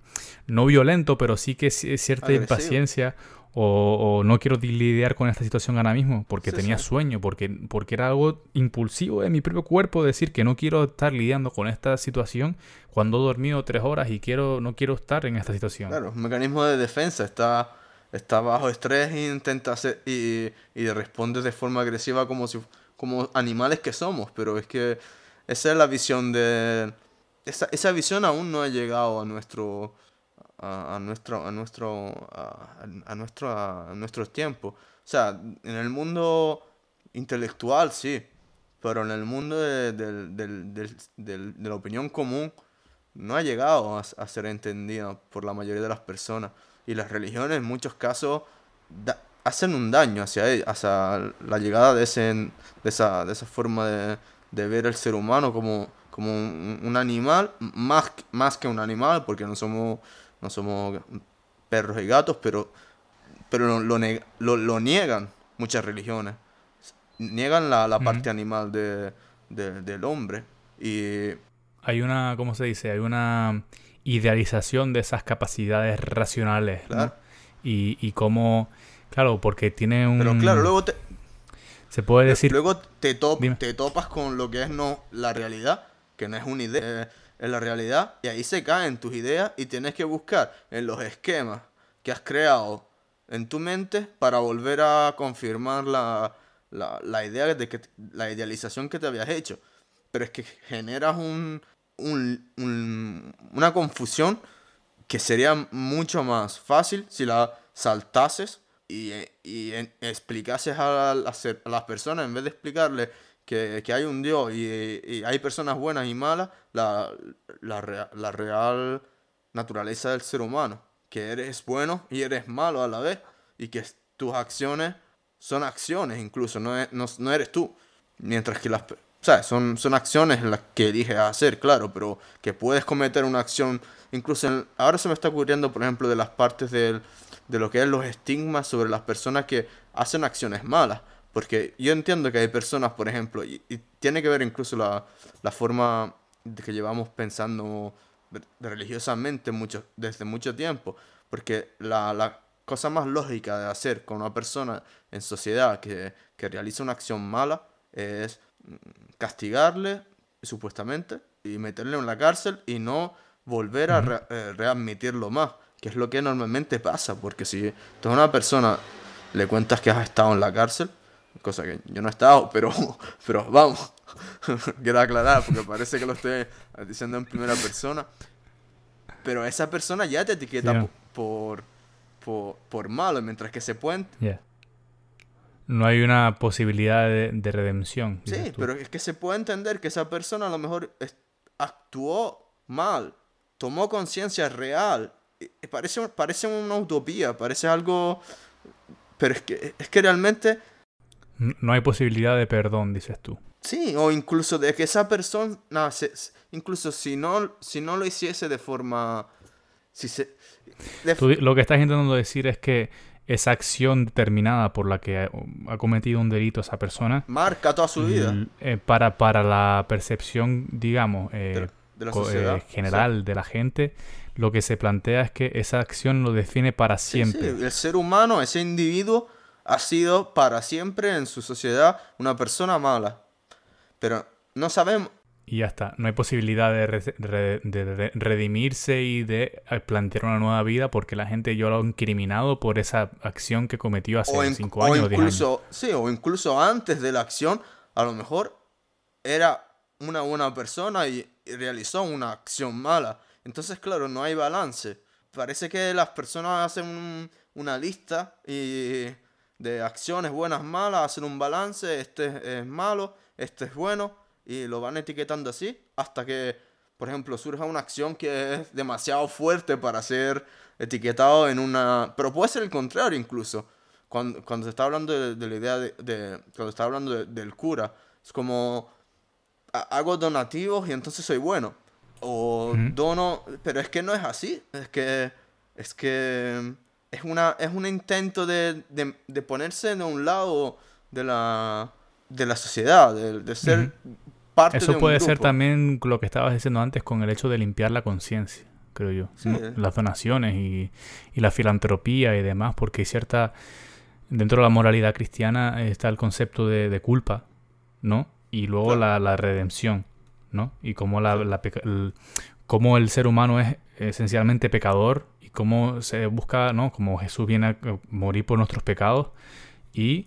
no violento, pero sí que cierta impaciencia o, no quiero lidiar con esta situación ahora mismo porque tenía sueño, porque, porque era algo impulsivo de mi propio cuerpo decir que no quiero estar lidiando con esta situación cuando he dormido tres horas y quiero no quiero estar en esta situación. Claro, un mecanismo de defensa está, está bajo estrés e intenta hacer y, y responde de forma agresiva como si como animales que somos, pero es que esa es la visión de... Esa, esa visión aún no ha llegado a nuestro... A, nuestro a nuestro a, nuestro a, nuestros tiempos o sea en el mundo intelectual sí pero en el mundo de, de la opinión común no ha llegado a, ser entendida por la mayoría de las personas. Y las religiones en muchos casos hacen un daño hacia, hacia la llegada de, ese, de, esa, de esa forma de, de ver el ser humano como, como un, animal, más, más que un animal, porque no somos, no somos perros y gatos, pero, pero lo, lo, lo, niegan muchas religiones. Niegan la, la parte animal de, del hombre. Y... Hay una, ¿cómo se dice? Hay una idealización de esas capacidades racionales. Y, y cómo Claro, porque tiene un... Pero claro, luego te... Se puede decir... Luego te, te topas con lo que es no la realidad, que no es una idea, es la realidad, y ahí se caen tus ideas y tienes que buscar en los esquemas que has creado en tu mente para volver a confirmar la, la, idea de que la idealización que te habías hecho. Pero es que generas un, un, una confusión que sería mucho más fácil si la saltases y, y explicases a, las personas, en vez de explicarles que, hay un Dios y, hay personas buenas y malas, la, la, real naturaleza del ser humano, que eres bueno y eres malo a la vez, y que tus acciones son acciones incluso, no, no, eres tú. Mientras que las... Son, son acciones las que eliges hacer, claro, pero que puedes cometer una acción, incluso ahora se me está ocurriendo, por ejemplo, de las partes del, de lo que es los estigmas sobre las personas que hacen acciones malas. Porque yo entiendo que hay personas, por ejemplo, y, tiene que ver incluso la, la, forma de que llevamos pensando religiosamente mucho, desde mucho tiempo. Porque la, la, cosa más lógica de hacer con una persona en sociedad que, que realiza una acción mala es castigarle, supuestamente, y meterle en la cárcel y no volver a eh, readmitirlo más que es lo que normalmente pasa, porque si tú a una persona le cuentas que has estado en la cárcel, cosa que yo no he estado, pero, pero vamos, quiero aclarar, porque parece que lo estoy diciendo en primera persona, pero esa persona ya te etiqueta por, por, por, malo, mientras que se puede... No hay una posibilidad de, redención. Sí, pero es que se puede entender que esa persona a lo mejor actuó mal, tomó conciencia real parece, parece una utopía, parece algo... Pero es que, es que realmente... No hay posibilidad de perdón, dices tú. Sí, o incluso de que esa persona, incluso si no, si no lo hiciese de forma... Si se, lo que estás intentando decir es que esa acción determinada por la que ha, cometido un delito esa persona. Marca toda su vida. Eh, para, para la percepción, digamos, eh, de, la sociedad, general de la gente, lo que se plantea es que esa acción lo define para siempre. El ser humano, ese individuo, ha sido para siempre en su sociedad una persona mala. Pero no sabemos, y ya está. No hay posibilidad de, redimirse y de eh, plantear una nueva vida porque la gente yo lo ha incriminado por esa acción que cometió hace cinco años. O incluso, Sí, o incluso antes de la acción, a lo mejor era una buena persona y realizó una acción mala. Entonces, claro, no hay balance. Parece que las personas hacen una lista y de acciones buenas, malas, hacen un balance, este es malo, este es bueno y lo van etiquetando así hasta que, por ejemplo, surja una acción que es demasiado fuerte para ser etiquetado en una... Pero puede ser el contrario incluso. Cuando, cuando se está hablando de, la idea de, de, Cuando se está hablando del cura, es como... Hago donativos y entonces soy bueno. O dono... Pero es que no es así. Es que... Es que... Es, una, es un intento de, de, ponerse de un lado de la, de la sociedad, de, ser eso puede ser también lo que estabas diciendo antes con el hecho de limpiar la conciencia, creo yo. Las donaciones y, la filantropía y demás, porque hay cierta... Dentro de la moralidad cristiana está el concepto de, culpa, ¿no? Y luego la, redención, ¿no? Y cómo, la, el, cómo el ser humano es esencialmente pecador y cómo se busca, ¿no? Como Jesús viene a morir por nuestros pecados y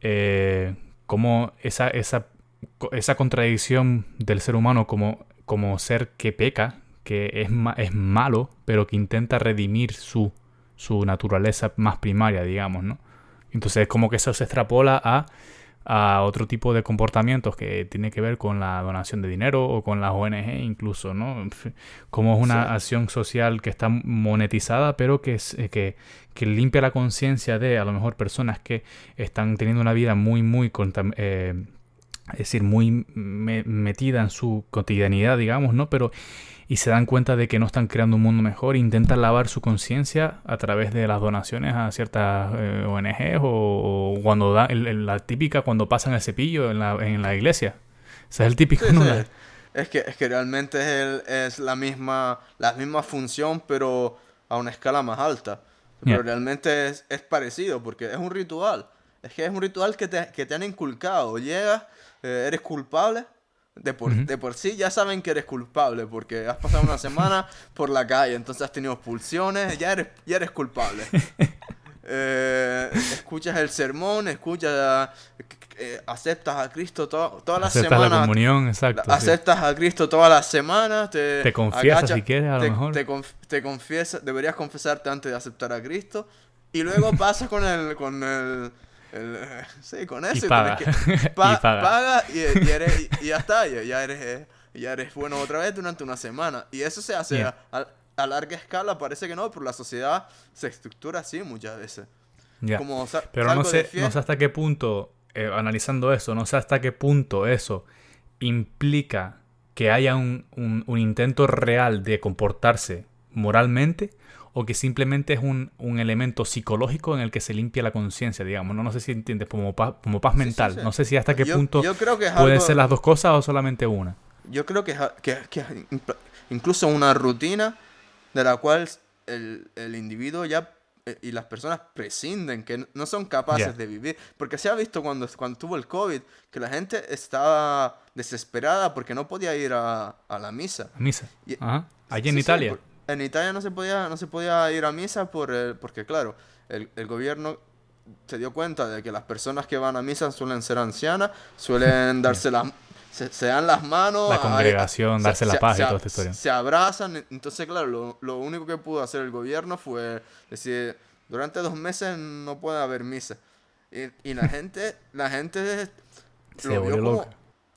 eh, cómo esa, esa esa contradicción del ser humano como, como ser que peca, que es, es malo, pero que intenta redimir su, su naturaleza más primaria, digamos, ¿no? Entonces es como que eso se extrapola a, a otro tipo de comportamientos que tiene que ver con la donación de dinero o con las ONG incluso, ¿no? Como es una acción social que está monetizada, pero que, es, que, que limpia la conciencia de a lo mejor personas que están teniendo una vida muy, muy eh, es decir, muy metida en su cotidianidad, digamos, ¿no? Pero y se dan cuenta de que no están creando un mundo mejor, intentan lavar su conciencia a través de las donaciones a ciertas eh, ONGs o, cuando da la típica cuando pasan el cepillo en la, en la iglesia. Ese es el típico. Es que, es que realmente es, es, la, misma, la misma función, pero a una escala más alta. Pero realmente es, es parecido, porque es un ritual. Es que es un ritual que te, que te han inculcado. Llegas eh, eres culpable, de por, de por, sí ya saben que eres culpable porque has pasado una semana por la calle, entonces has tenido expulsiones, ya eres, ya eres culpable. Eh, escuchas el sermón, escuchas, eh, aceptas a Cristo todas las semanas. la comunión, exacto. Aceptas a Cristo todas las semanas. Te, te confiesas si quieres, a lo te, mejor. Te, te confiesas, deberías confesarte antes de aceptar a Cristo. Y luego pasas con el, con el sí, con eso. Y paga. paga. y, y, ya está, ya, eres, ya eres bueno otra vez durante una semana. Y eso se hace a, larga escala, parece que no, pero la sociedad se estructura así muchas veces. pero no sé, no sé hasta qué punto, eh, analizando eso, no sé hasta qué punto eso implica que haya un, un intento real de comportarse moralmente o que simplemente es un, elemento psicológico en el que se limpia la conciencia, digamos. No, no sé si entiendes, como paz, como paz mental. No sé si hasta qué punto pueden ser las dos cosas o solamente una. Yo creo que, que, que incluso una rutina de la cual el, individuo ya eh, y las personas prescinden, que no son capaces de vivir. Porque se ha visto cuando, cuando tuvo el COVID, que la gente estaba desesperada porque no podía ir a, la misa. misa. Ajá. Allí en Italia en Italia no se podía, no se podía ir a misa por porque, claro, el, el, gobierno se dio cuenta de que las personas que van a misa suelen ser ancianas, suelen darse las... Se, dan las manos. La congregación, darse la paz y toda esta historia. Se abrazan. Entonces, claro, lo, lo, único que pudo hacer el gobierno fue decir, durante dos meses no puede haber misa. Y, y la gente, la gente se lo vio como,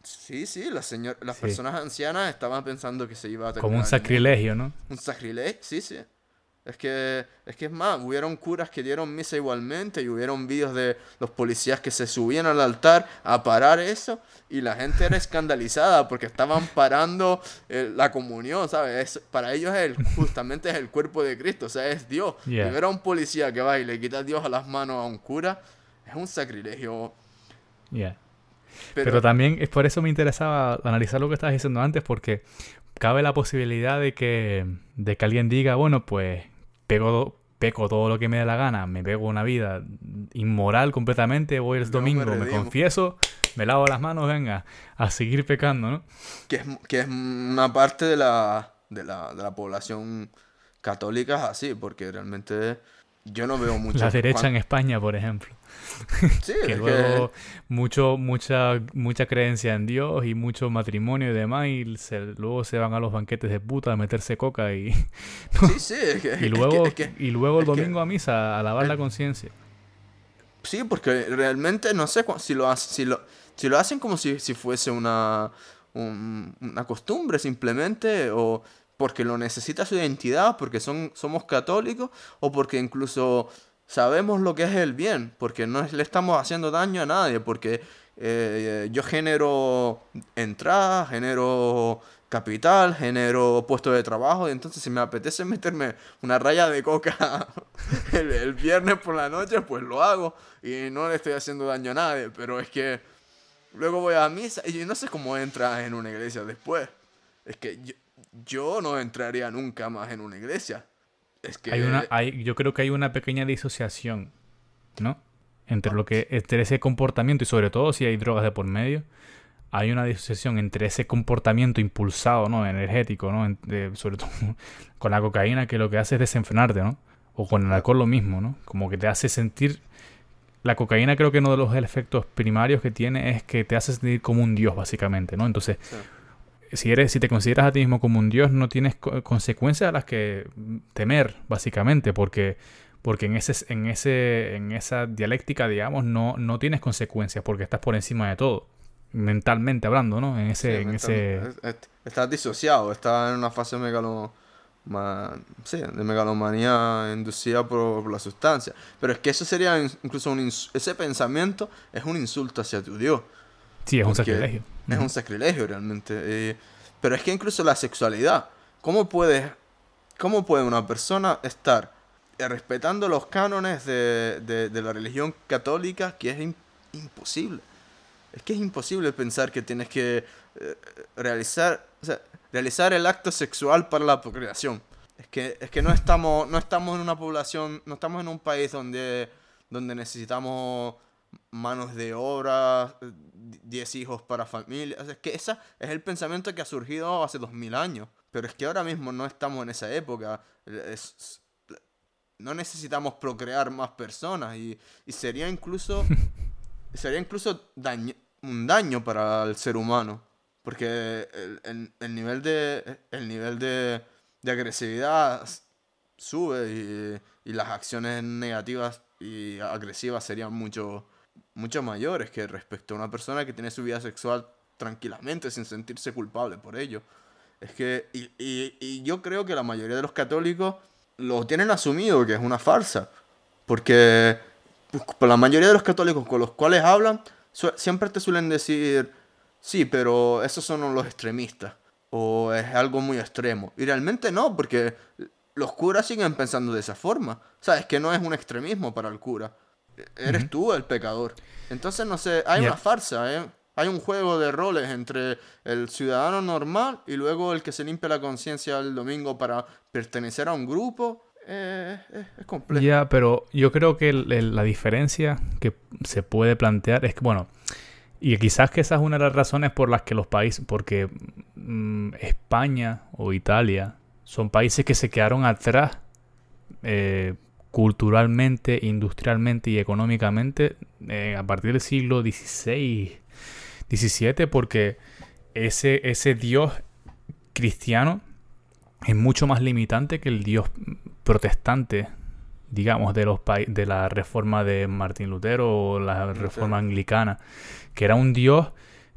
Sí, sí, las, las personas ancianas estaban pensando que se iba a terminar. Como un sacrilegio, ¿no? Un sacrilegio, sí, sí. Es que, es que es más, hubieron curas que dieron misa igualmente y hubieron vídeos de los policías que se subían al altar a parar eso y la gente era escandalizada porque estaban parando eh, la comunión, ¿sabes? para ellos es justamente es el cuerpo de Cristo, o sea, es Dios. Y ver a un policía que va y le quita a Dios a las manos a un cura es un sacrilegio. Pero, Pero, también es por eso me interesaba analizar lo que estabas diciendo antes porque cabe la posibilidad de que, de que alguien diga, bueno, pues pego, peco todo lo que me dé la gana, me pego una vida inmoral completamente, voy el domingo, me, confieso, me lavo las manos, venga, a seguir pecando, ¿no? Que es, que es una parte de la, de la, de la población católica así, porque realmente yo no veo mucho. La derecha en España, por ejemplo. Sí, que luego mucho, mucha, mucha creencia en Dios y mucho matrimonio y demás, y luego se van a los banquetes de puta a meterse coca y. Sí, sí, y luego, y luego el domingo a misa a lavar la conciencia. Sí, porque realmente no sé si lo, si lo, si lo hacen como si, si fuese una, una costumbre simplemente, o porque lo necesita su identidad, porque son, somos católicos, o porque incluso sabemos lo que es el bien, porque no le estamos haciendo daño a nadie, porque eh, yo genero entrada, genero capital, genero puesto de trabajo, y entonces si me apetece meterme una raya de coca el, viernes por la noche, pues lo hago y no le estoy haciendo daño a nadie, pero es que luego voy a misa y no sé cómo entra en una iglesia después. Es que yo, yo no entraría nunca más en una iglesia. Es que... Hay una, hay, yo creo que hay una pequeña disociación, ¿no? Entre lo que entre ese comportamiento y sobre todo si hay drogas de por medio, hay una disociación entre ese comportamiento impulsado, ¿no? Energético, ¿no? sobre todo con la cocaína que lo que hace es desenfrenarte, ¿no? O con el alcohol lo mismo, ¿no? Como que te hace sentir... La cocaína creo que uno de los efectos primarios que tiene es que te hace sentir como un dios, básicamente, ¿no? Entonces, si, eres, si te consideras a ti mismo como un dios, no tienes consecuencias a las que temer, básicamente, porque, porque en, ese, en, ese, en esa dialéctica, digamos, no, no tienes consecuencias, porque estás por encima de todo, mentalmente hablando, ¿no? En ese... en ese... Estás disociado, estás en una fase megalo... sí, de megalomanía inducida por, la sustancia. Pero es que eso sería incluso un... Ese pensamiento es un insulto hacia tu Dios. Sí, es un sacrilegio. Es un sacrilegio realmente. Eh, pero es que incluso la sexualidad, ¿cómo puede, cómo puede una persona estar respetando los cánones de, de, la religión católica que es imposible? Es que es imposible pensar que tienes que eh, realizar, o sea, realizar el acto sexual para la procreación. Es que, es que no, estamos, no estamos en una población, no estamos en un país donde, donde necesitamos manos de obra, 10 hijos para familia. es que ese es el pensamiento que ha surgido hace 2000 años. Pero es que ahora mismo no estamos en esa época. no necesitamos procrear más personas y, sería incluso, sería incluso un daño para el ser humano. Porque el, nivel, de, el nivel de, agresividad sube y, y las acciones negativas y agresivas serían mucho, mucho mayores que respecto a una persona que tiene su vida sexual tranquilamente, sin sentirse culpable por ello. Es que, y, y, yo creo que la mayoría de los católicos lo tienen asumido que es una farsa, porque pues, la mayoría de los católicos con los cuales hablan, siempre te suelen decir, sí, pero esos son los extremistas, o es algo muy extremo. Y realmente no, porque los curas siguen pensando de esa forma. Sabes que no es un extremismo para el cura eres tú el pecador. Entonces, no sé, hay una farsa, ¿eh? Hay un juego de roles entre el ciudadano normal y luego el que se limpia la conciencia el domingo para pertenecer a un grupo. Eh, es complejo. Ya, pero yo creo que la diferencia que se puede plantear es que, bueno, y quizás que esa es una de las razones por las que los países, porque mm, España o Italia son países que se quedaron atrás eh, culturalmente, industrialmente y económicamente eh, a partir del siglo XVI, XVII, porque ese, ese Dios cristiano es mucho más limitante que el Dios protestante, digamos, de, los de la reforma de Martín Lutero o la reforma anglicana, que era un Dios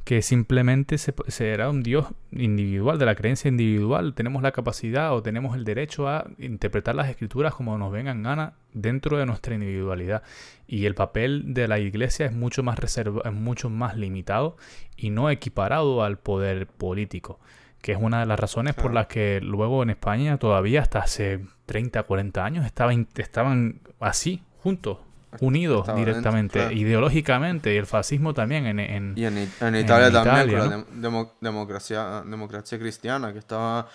que simplemente se, será un Dios individual, de la creencia individual. Tenemos la capacidad o tenemos el derecho a interpretar las escrituras como nos vengan gana dentro de nuestra individualidad. Y el papel de la iglesia es mucho más reservado, es mucho más limitado y no equiparado al poder político que es una de las razones por las que luego en España todavía hasta hace 30, 40 años estaban, estaban así, juntos, unidos directamente, ideológicamente, y el fascismo también en, en Y en, Italia también, con la democracia, democracia cristiana, que estaba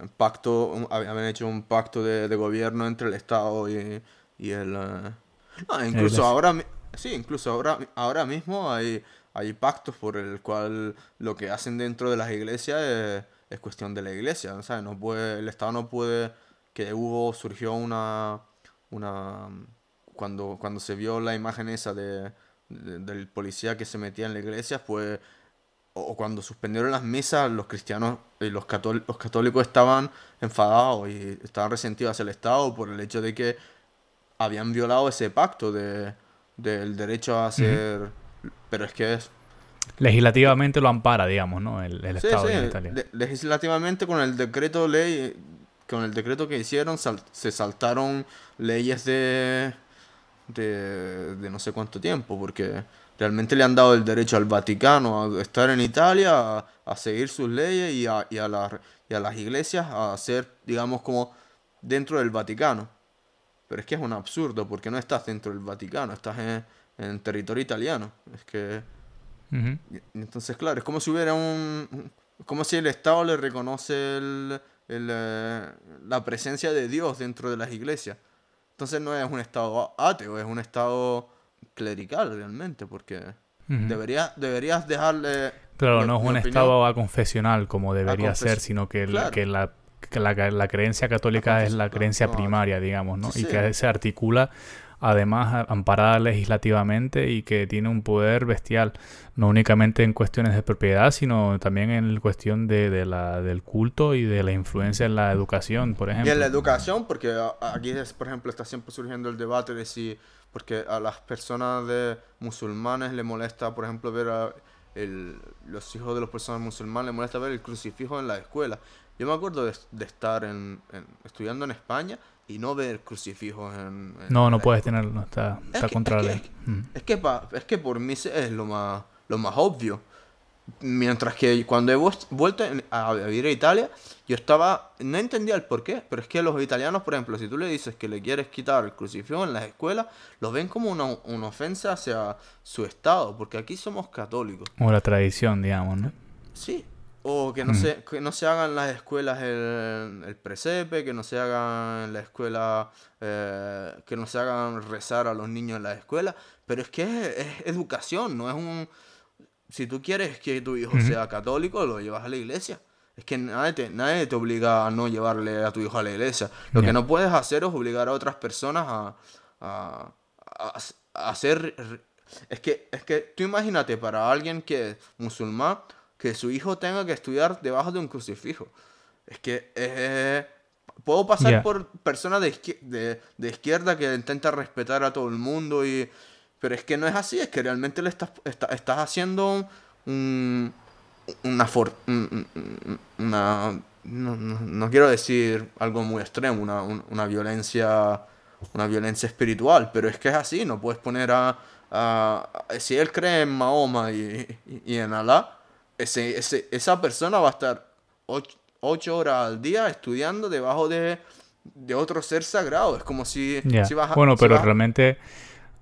en pacto, habían hecho un pacto de, gobierno entre el Estado y, y el... Eh, incluso ahora, sí, incluso ahora, ahora mismo hay hay pactos por el cual lo que hacen dentro de las iglesias es, cuestión de la iglesia, No puede, el Estado no puede, que hubo, surgió una, una, cuando, cuando se vio la imagen esa de, del policía que se metía en la iglesia, fue, o, cuando suspendieron las misas, los cristianos y los, los católicos estaban enfadados y estaban resentidos hacia el Estado por el hecho de que habían violado ese pacto de, del derecho a ser pero es que es... Legislativamente lo ampara, digamos, ¿no? El, Estado de Italia. legislativamente con el decreto ley, con el decreto que hicieron, se saltaron leyes de, de, de, no sé cuánto tiempo, porque realmente le han dado el derecho al Vaticano a estar en Italia, a, seguir sus leyes y a, y, a y a las iglesias a hacer, digamos, como dentro del Vaticano. Pero es que es un absurdo, porque no estás dentro del Vaticano, estás en en territorio italiano. Es que... Entonces, claro, es como si hubiera un... Como si el Estado le reconoce el, eh, la presencia de Dios dentro de las iglesias. Entonces no es un Estado ateo, es un Estado clerical realmente, porque debería, deberías dejarle... Claro, no es un Estado confesional como debería ser, sino que, que, la, la, creencia católica es la creencia primaria, digamos, ¿no? y que se articula además amparada legislativamente y que tiene un poder bestial, no únicamente en cuestiones de propiedad, sino también en cuestión de, la, del culto y de la influencia en la educación, por ejemplo. Y en la educación, porque aquí, es, por ejemplo, está siempre surgiendo el debate de si, porque a las personas de musulmanes le molesta, por ejemplo, ver a los hijos de las personas musulmanes, les molesta ver el crucifijo en la escuela. Yo me acuerdo de, estar en, estudiando en España y no ver crucifijos en... no, no puedes tenerlo, está, está contra la ley. Mm. Es que, es que por mí es lo más, lo más obvio. Mientras que cuando he vuelto a vivir a Italia, yo estaba, no entendía el por qué, pero es que los italianos, por ejemplo, si tú le dices que le quieres quitar el crucifijo en las escuelas, los ven como una, una ofensa hacia su estado, porque aquí somos católicos. O la tradición, digamos, ¿no? Sí, o que no, se, que no se hagan las escuelas el, el presepe, que no se hagan la escuela, eh, que no se hagan rezar a los niños en la escuela. Pero es que es, educación, no es un... Si tú quieres que tu hijo sea católico, lo llevas a la iglesia. Es que nadie te, nadie te obliga a no llevarle a tu hijo a la iglesia. Lo que no puedes hacer es obligar a otras personas a, a, a hacer... Es que, es que tú imagínate para alguien que es musulmán, que su hijo tenga que estudiar debajo de un crucifijo. Es que eh, puedo pasar por personas de, de, izquierda que intentan respetar a todo el mundo, y, pero es que no es así, es que realmente le estás, estás haciendo un, una, una no, no, quiero decir algo muy extremo, una, una, violencia una violencia espiritual, pero es que es así, no puedes poner a, si él cree en Mahoma y, y en Alá, ese, ese, esa persona va a estar ocho, horas al día estudiando debajo de, de otro ser sagrado. Es como si... bueno, pero realmente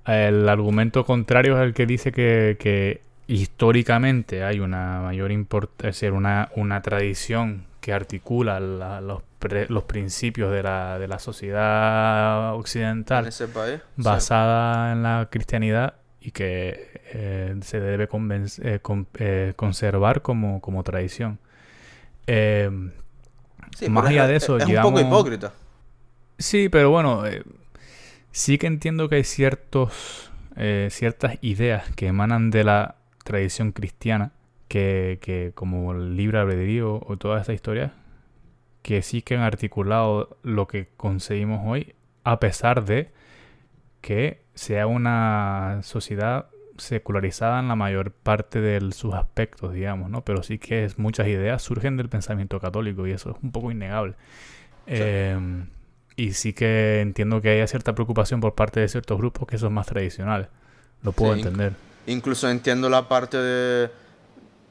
el argumento contrario es el que dice que, que históricamente hay una mayor importancia, una, una tradición que articula los, los, principios de la, de la sociedad occidental basada en la cristianidad y que eh, se debe eh, eh, conservar como, como tradición. más allá de eso, es un poco hipócrita. Sí, pero bueno, sí que entiendo que hay ciertos, ciertas ideas que emanan de la tradición cristiana, que, que como el libre albedrío o toda esta historia, que sí que han articulado lo que conseguimos hoy, a pesar de que sea una sociedad secularizada en la mayor parte de sus aspectos, digamos, ¿no? Pero sí que es, muchas ideas surgen del pensamiento católico y eso es un poco innegable. Em, y sí que entiendo que haya cierta preocupación por parte de ciertos grupos que son más tradicionales. Lo puedo entender. incluso entiendo la parte de,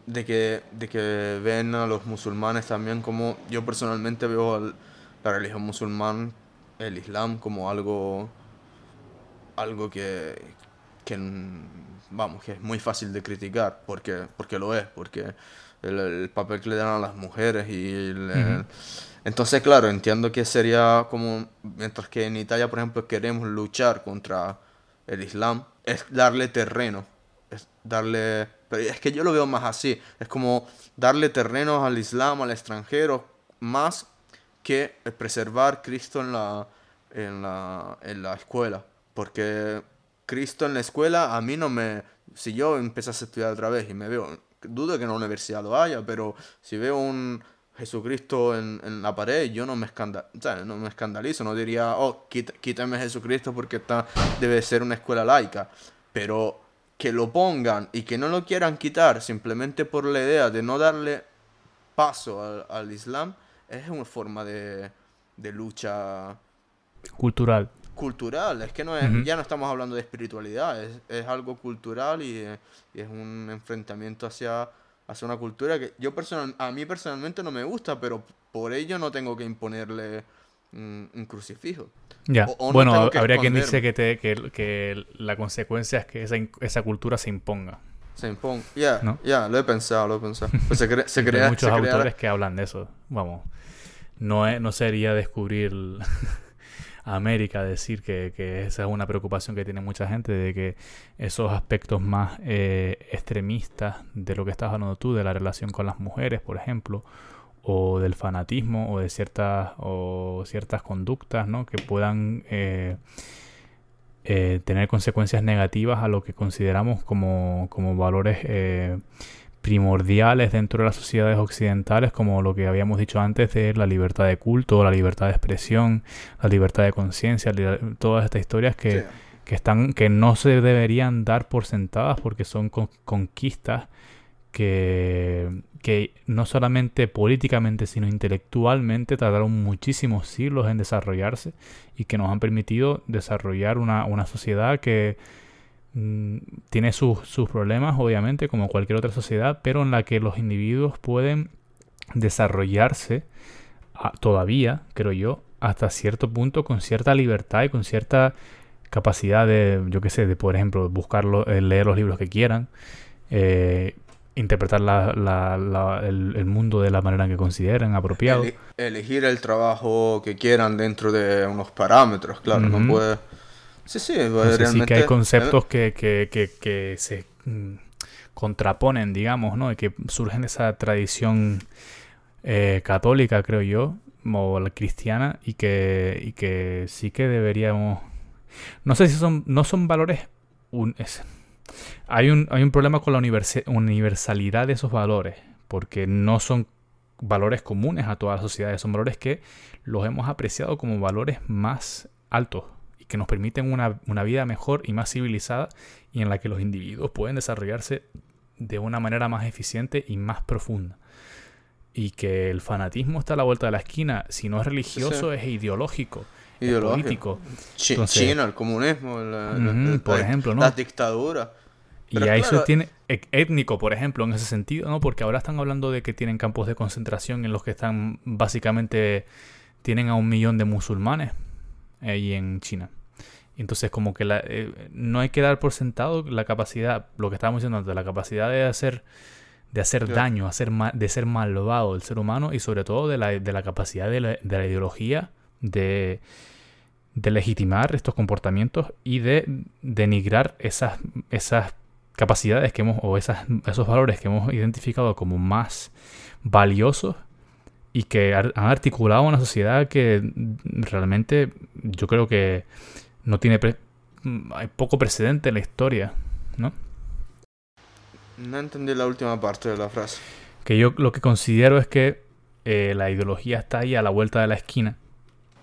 de, que, de que ven a los musulmanes también como... Yo personalmente veo la religión musulmán, el Islam, como algo... Algo que, que vamos, que es muy fácil de criticar, porque, porque lo es, porque el, papel que le dan a las mujeres y el, entonces, claro, entiendo que sería como, mientras que en Italia, por ejemplo, queremos luchar contra el Islam, es darle terreno, es darle, pero es que yo lo veo más así, es como darle terreno al Islam, al extranjero, más que preservar Cristo en la, en la, en la escuela, porque Cristo en la escuela a mí no me, si yo empiezo a estudiar otra vez y me veo, dudo que en la universidad lo haya, pero si veo un Jesucristo en, en la pared, yo no me, escandal, no me escandalizo, no diría, oh, quítame Jesucristo porque está, debe ser una escuela laica. Pero que lo pongan y que no lo quieran quitar simplemente por la idea de no darle paso al, Islam, es una forma de, de, lucha cultural. Cultural, es que no es, ya no estamos hablando de espiritualidad, es, es algo cultural y, y es un enfrentamiento hacia hacia una cultura que yo personal, a mí personalmente no me gusta, pero por ello no tengo que imponerle un, crucifijo. Ya, bueno, habría quien dice que, te, que, que, la consecuencia es que esa, esa cultura se imponga. Se imponga, ya, ya, lo he pensado, lo he pensado. Pues se, se crea, Hay muchos autores que hablan de eso, vamos. No, es, no sería descubrir América decir que, esa es una preocupación que tiene mucha gente, de que esos aspectos más eh, extremistas de lo que estás hablando tú, de la relación con las mujeres, por ejemplo, o del fanatismo, o de ciertas, o ciertas conductas ¿no? que puedan eh, eh, tener consecuencias negativas a lo que consideramos como, como valores primordiales dentro de las sociedades occidentales, como lo que habíamos dicho antes de la libertad de culto, la libertad de expresión, la libertad de conciencia, todas estas historias que, están, que no se deberían dar por sentadas porque son conquistas que, que no solamente políticamente, sino intelectualmente tardaron muchísimos siglos en desarrollarse y que nos han permitido desarrollar una, una sociedad que tiene sus, problemas, obviamente, como cualquier otra sociedad, pero en la que los individuos pueden desarrollarse ah, todavía, creo yo, hasta cierto punto con cierta libertad y con cierta capacidad de, yo qué sé, de por ejemplo, buscarlo, eh, leer los libros que quieran, eh, interpretar el, mundo de la manera que consideren apropiado. elegir el trabajo que quieran dentro de unos parámetros, claro, no puede Sí, sí, realmente... sí que hay conceptos que, que, que, que se mm, contraponen, digamos, ¿no? Y que surgen de esa tradición eh, católica, creo yo, o la cristiana, y que, y que sí que deberíamos... No sé si son, no son valores... Un, hay, un, hay un problema con la universalidad de esos valores, porque no son valores comunes a todas las sociedades, son valores que los hemos apreciado como valores más altos que nos permiten una, vida mejor y más civilizada y en la que los individuos pueden desarrollarse de una manera más eficiente y más profunda. Y que el fanatismo está a la vuelta de la esquina, si no es religioso, es ideológico. político. China, el comunismo, por ejemplo, ¿no? las dictaduras. Y ahí se tiene étnico, por ejemplo, en ese sentido, ¿no? Porque ahora están hablando de que tienen campos de concentración en los que están básicamente tienen a un millón de musulmanes ahí en China. Entonces, como que la, eh, no hay que dar por sentado la capacidad, lo que estábamos diciendo antes, la capacidad de hacer, de hacer daño, hacer de ser malvado el ser humano y sobre todo de la, de la capacidad de la, de la ideología de, de, legitimar estos comportamientos y de denigrar esas, esas capacidades que hemos, o esas, esos valores que hemos identificado como más valiosos y que han articulado una sociedad que realmente yo creo que no tiene hay poco precedente en la historia, ¿no? No entendí la última parte de la frase. Que yo lo que considero es que eh, la ideología está ahí a la vuelta de la esquina,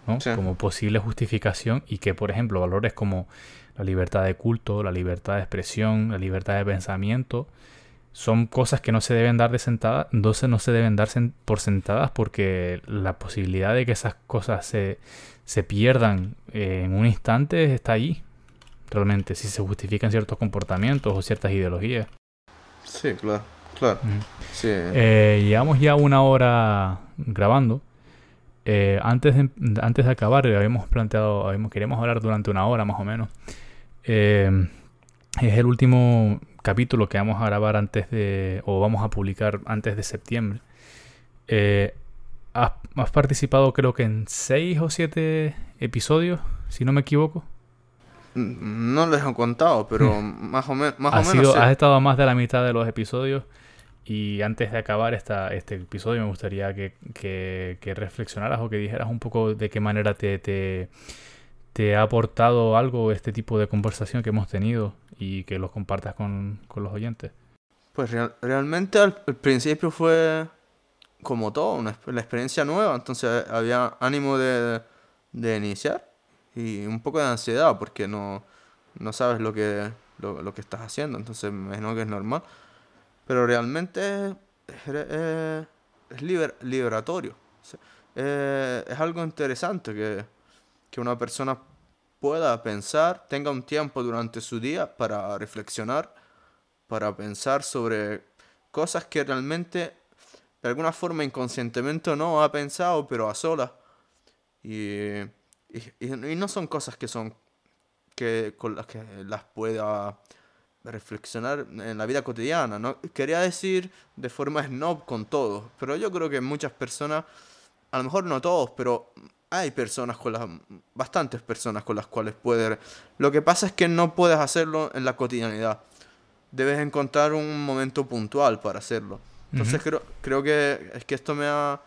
¿no? Como posible justificación y que, por ejemplo, valores como la libertad de culto, la libertad de expresión, la libertad de pensamiento, son cosas que no se deben dar de sentada, entonces no se deben dar por sentadas porque la posibilidad de que esas cosas se, se pierdan eh, en un instante está ahí, realmente, si se justifican ciertos comportamientos o ciertas ideologías. Sí, claro, claro. Eh, llevamos ya una hora grabando. Eh, antes, de, antes de acabar, habíamos planteado, habíamos, queríamos hablar durante una hora más o menos. es el último capítulo que vamos a grabar antes de, o vamos a publicar antes de septiembre. Eh, has, participado creo que en seis o siete episodios, si no me equivoco. No les he contado, pero más o, más has menos. Has estado a más de la mitad de los episodios. Y antes de acabar esta, este episodio, me gustaría que, que, reflexionaras o que dijeras un poco de qué manera te, te, te, ha aportado algo este tipo de conversación que hemos tenido y que los compartas con, los oyentes. Pues realmente al, principio fue como todo, una, la experiencia nueva, entonces había ánimo de, iniciar y un poco de ansiedad porque no, no sabes lo que, lo, que estás haciendo, entonces me imagino que es normal, pero realmente es, es liberatorio, es algo interesante que, que una persona pueda pensar, tenga un tiempo durante su día para reflexionar, para pensar sobre cosas que realmente de alguna forma inconscientemente no ha pensado, pero a solas. Y, y, no son cosas que son que con las que las pueda reflexionar en la vida cotidiana. ¿no? Quería decir de forma snob con todo, pero yo creo que muchas personas, a lo mejor no todos, pero hay personas con las bastantes personas con las cuales puedes lo que pasa es que no puedes hacerlo en la cotidianidad debes encontrar un momento puntual para hacerlo entonces creo, creo que es que esto me ha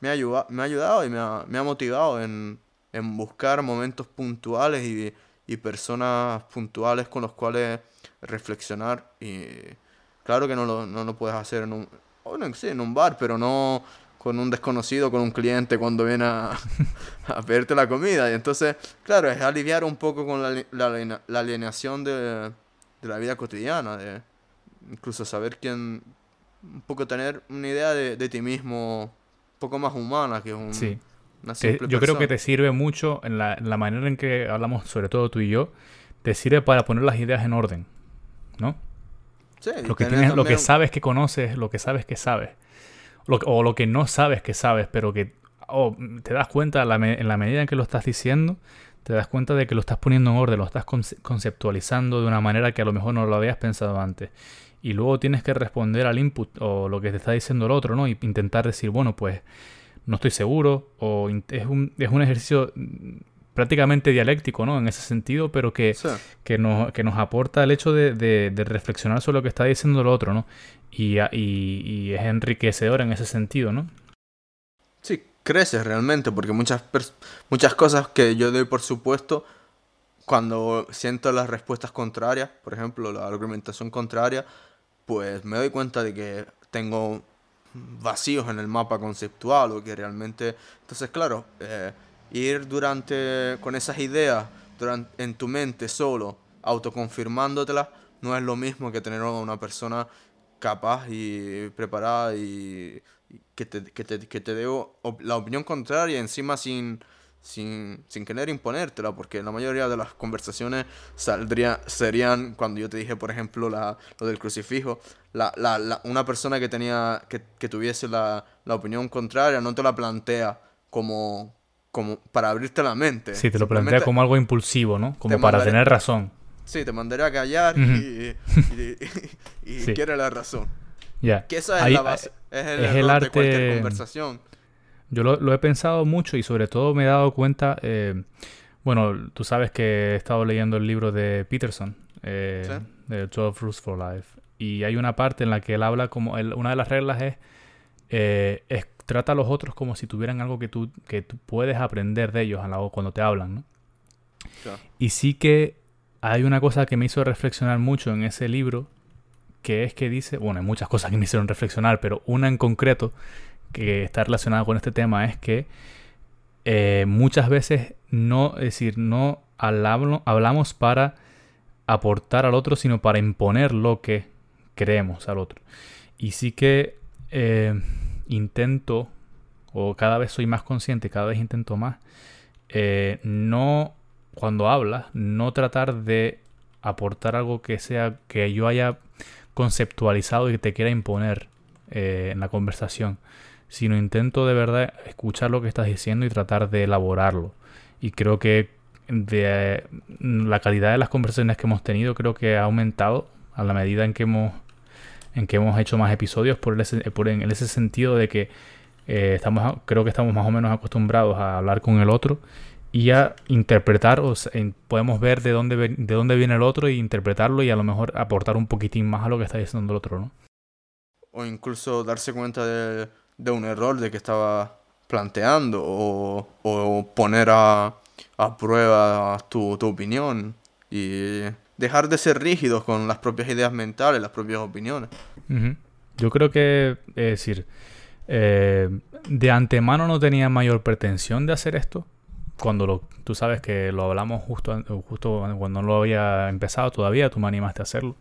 me ha ayudado me ha ayudado y me ha, me ha motivado en, en, buscar momentos puntuales y, y, personas puntuales con los cuales reflexionar y claro que no lo, no lo puedes hacer en un bueno, sí, en un bar pero no con un desconocido, con un cliente cuando viene a, a pedirte la comida. Y entonces, claro, es aliviar un poco con la, la, la alienación de, de, la vida cotidiana, de incluso saber quién, un poco tener una idea de, de ti mismo un poco más humana que un... Sí. yo creo que te sirve mucho en la, la, manera en que hablamos, sobre todo tú y yo, te sirve para poner las ideas en orden, ¿no? Sí, lo que, tienes, lo que sabes que conoces, lo que sabes que sabes o lo que no sabes que sabes, pero que te das cuenta en la medida en que lo estás diciendo, te das cuenta de que lo estás poniendo en orden, lo estás conceptualizando de una manera que a lo mejor no lo habías pensado antes. Y luego tienes que responder al input o lo que te está diciendo el otro, ¿no? Y intentar decir, bueno, pues no estoy seguro, o es un, es un ejercicio prácticamente dialéctico, ¿no? En ese sentido, pero que, que, nos, que nos aporta el hecho de, de, reflexionar sobre lo que está diciendo el otro, ¿no? Y, y, y, es enriquecedor en ese sentido, ¿no? Sí, creces realmente, porque muchas, muchas cosas que yo doy por supuesto, cuando siento las respuestas contrarias, por ejemplo, la argumentación contraria, pues me doy cuenta de que tengo vacíos en el mapa conceptual o que realmente... Entonces, claro, eh, ir durante con esas ideas en tu mente solo, autoconfirmándotelas, no es lo mismo que tener a una persona capaz y preparada y, que, te, que, te, que te dé la opinión contraria encima sin, sin, sin querer imponértela, porque la mayoría de las conversaciones saldría, serían, cuando yo te dije, por ejemplo, la, lo del crucifijo, la, la, la, una persona que, tenía, que, que tuviese la, la opinión contraria no te la plantea como, como para abrirte la mente. Sí, te lo plantea como algo impulsivo, ¿no? Como para tener razón. Sí, te mandaré a callar y, y, quiere la razón. Ya. Que esa es la base. Es el, arte de cualquier conversación. Yo lo, he pensado mucho y sobre todo me he dado cuenta... Eh, bueno, tú sabes que he estado leyendo el libro de Peterson, eh, de 12 Rules for Life. Y hay una parte en la que él habla como... una de las reglas es, eh, es trata a los otros como si tuvieran algo que tú, que tú puedes aprender de ellos cuando te hablan, ¿no? Y sí que hay una cosa que me hizo reflexionar mucho en ese libro, que es que dice, bueno, hay muchas cosas que me hicieron reflexionar, pero una en concreto que está relacionada con este tema es que eh, muchas veces no, es decir, no hablamos, hablamos para aportar al otro, sino para imponer lo que creemos al otro. Y sí que eh, intento, o cada vez soy más consciente, cada vez intento más, eh, no, cuando hablas, no tratar de aportar algo que sea, que yo haya conceptualizado y que te quiera imponer en la conversación, sino intento de verdad escuchar lo que estás diciendo y tratar de elaborarlo. Y creo que de la calidad de las conversaciones que hemos tenido creo que ha aumentado a la medida en que hemos en que hemos hecho más episodios por, ese, por en ese sentido de que eh, estamos creo que estamos más o menos acostumbrados a hablar con el otro y a interpretar o podemos ver de dónde de dónde viene el otro e interpretarlo y a lo mejor aportar un poquitín más a lo que está diciendo el otro no o incluso darse cuenta de, de un error de que estaba planteando o, o poner a, a prueba tu, tu opinión y dejar de ser rígidos con las propias ideas mentales, las propias opiniones. Yo creo que, es decir, eh, de antemano no tenía mayor pretensión de hacer esto. Cuando lo, tú sabes que lo hablamos justo, justo cuando no lo había empezado todavía, tú me animaste a hacerlo.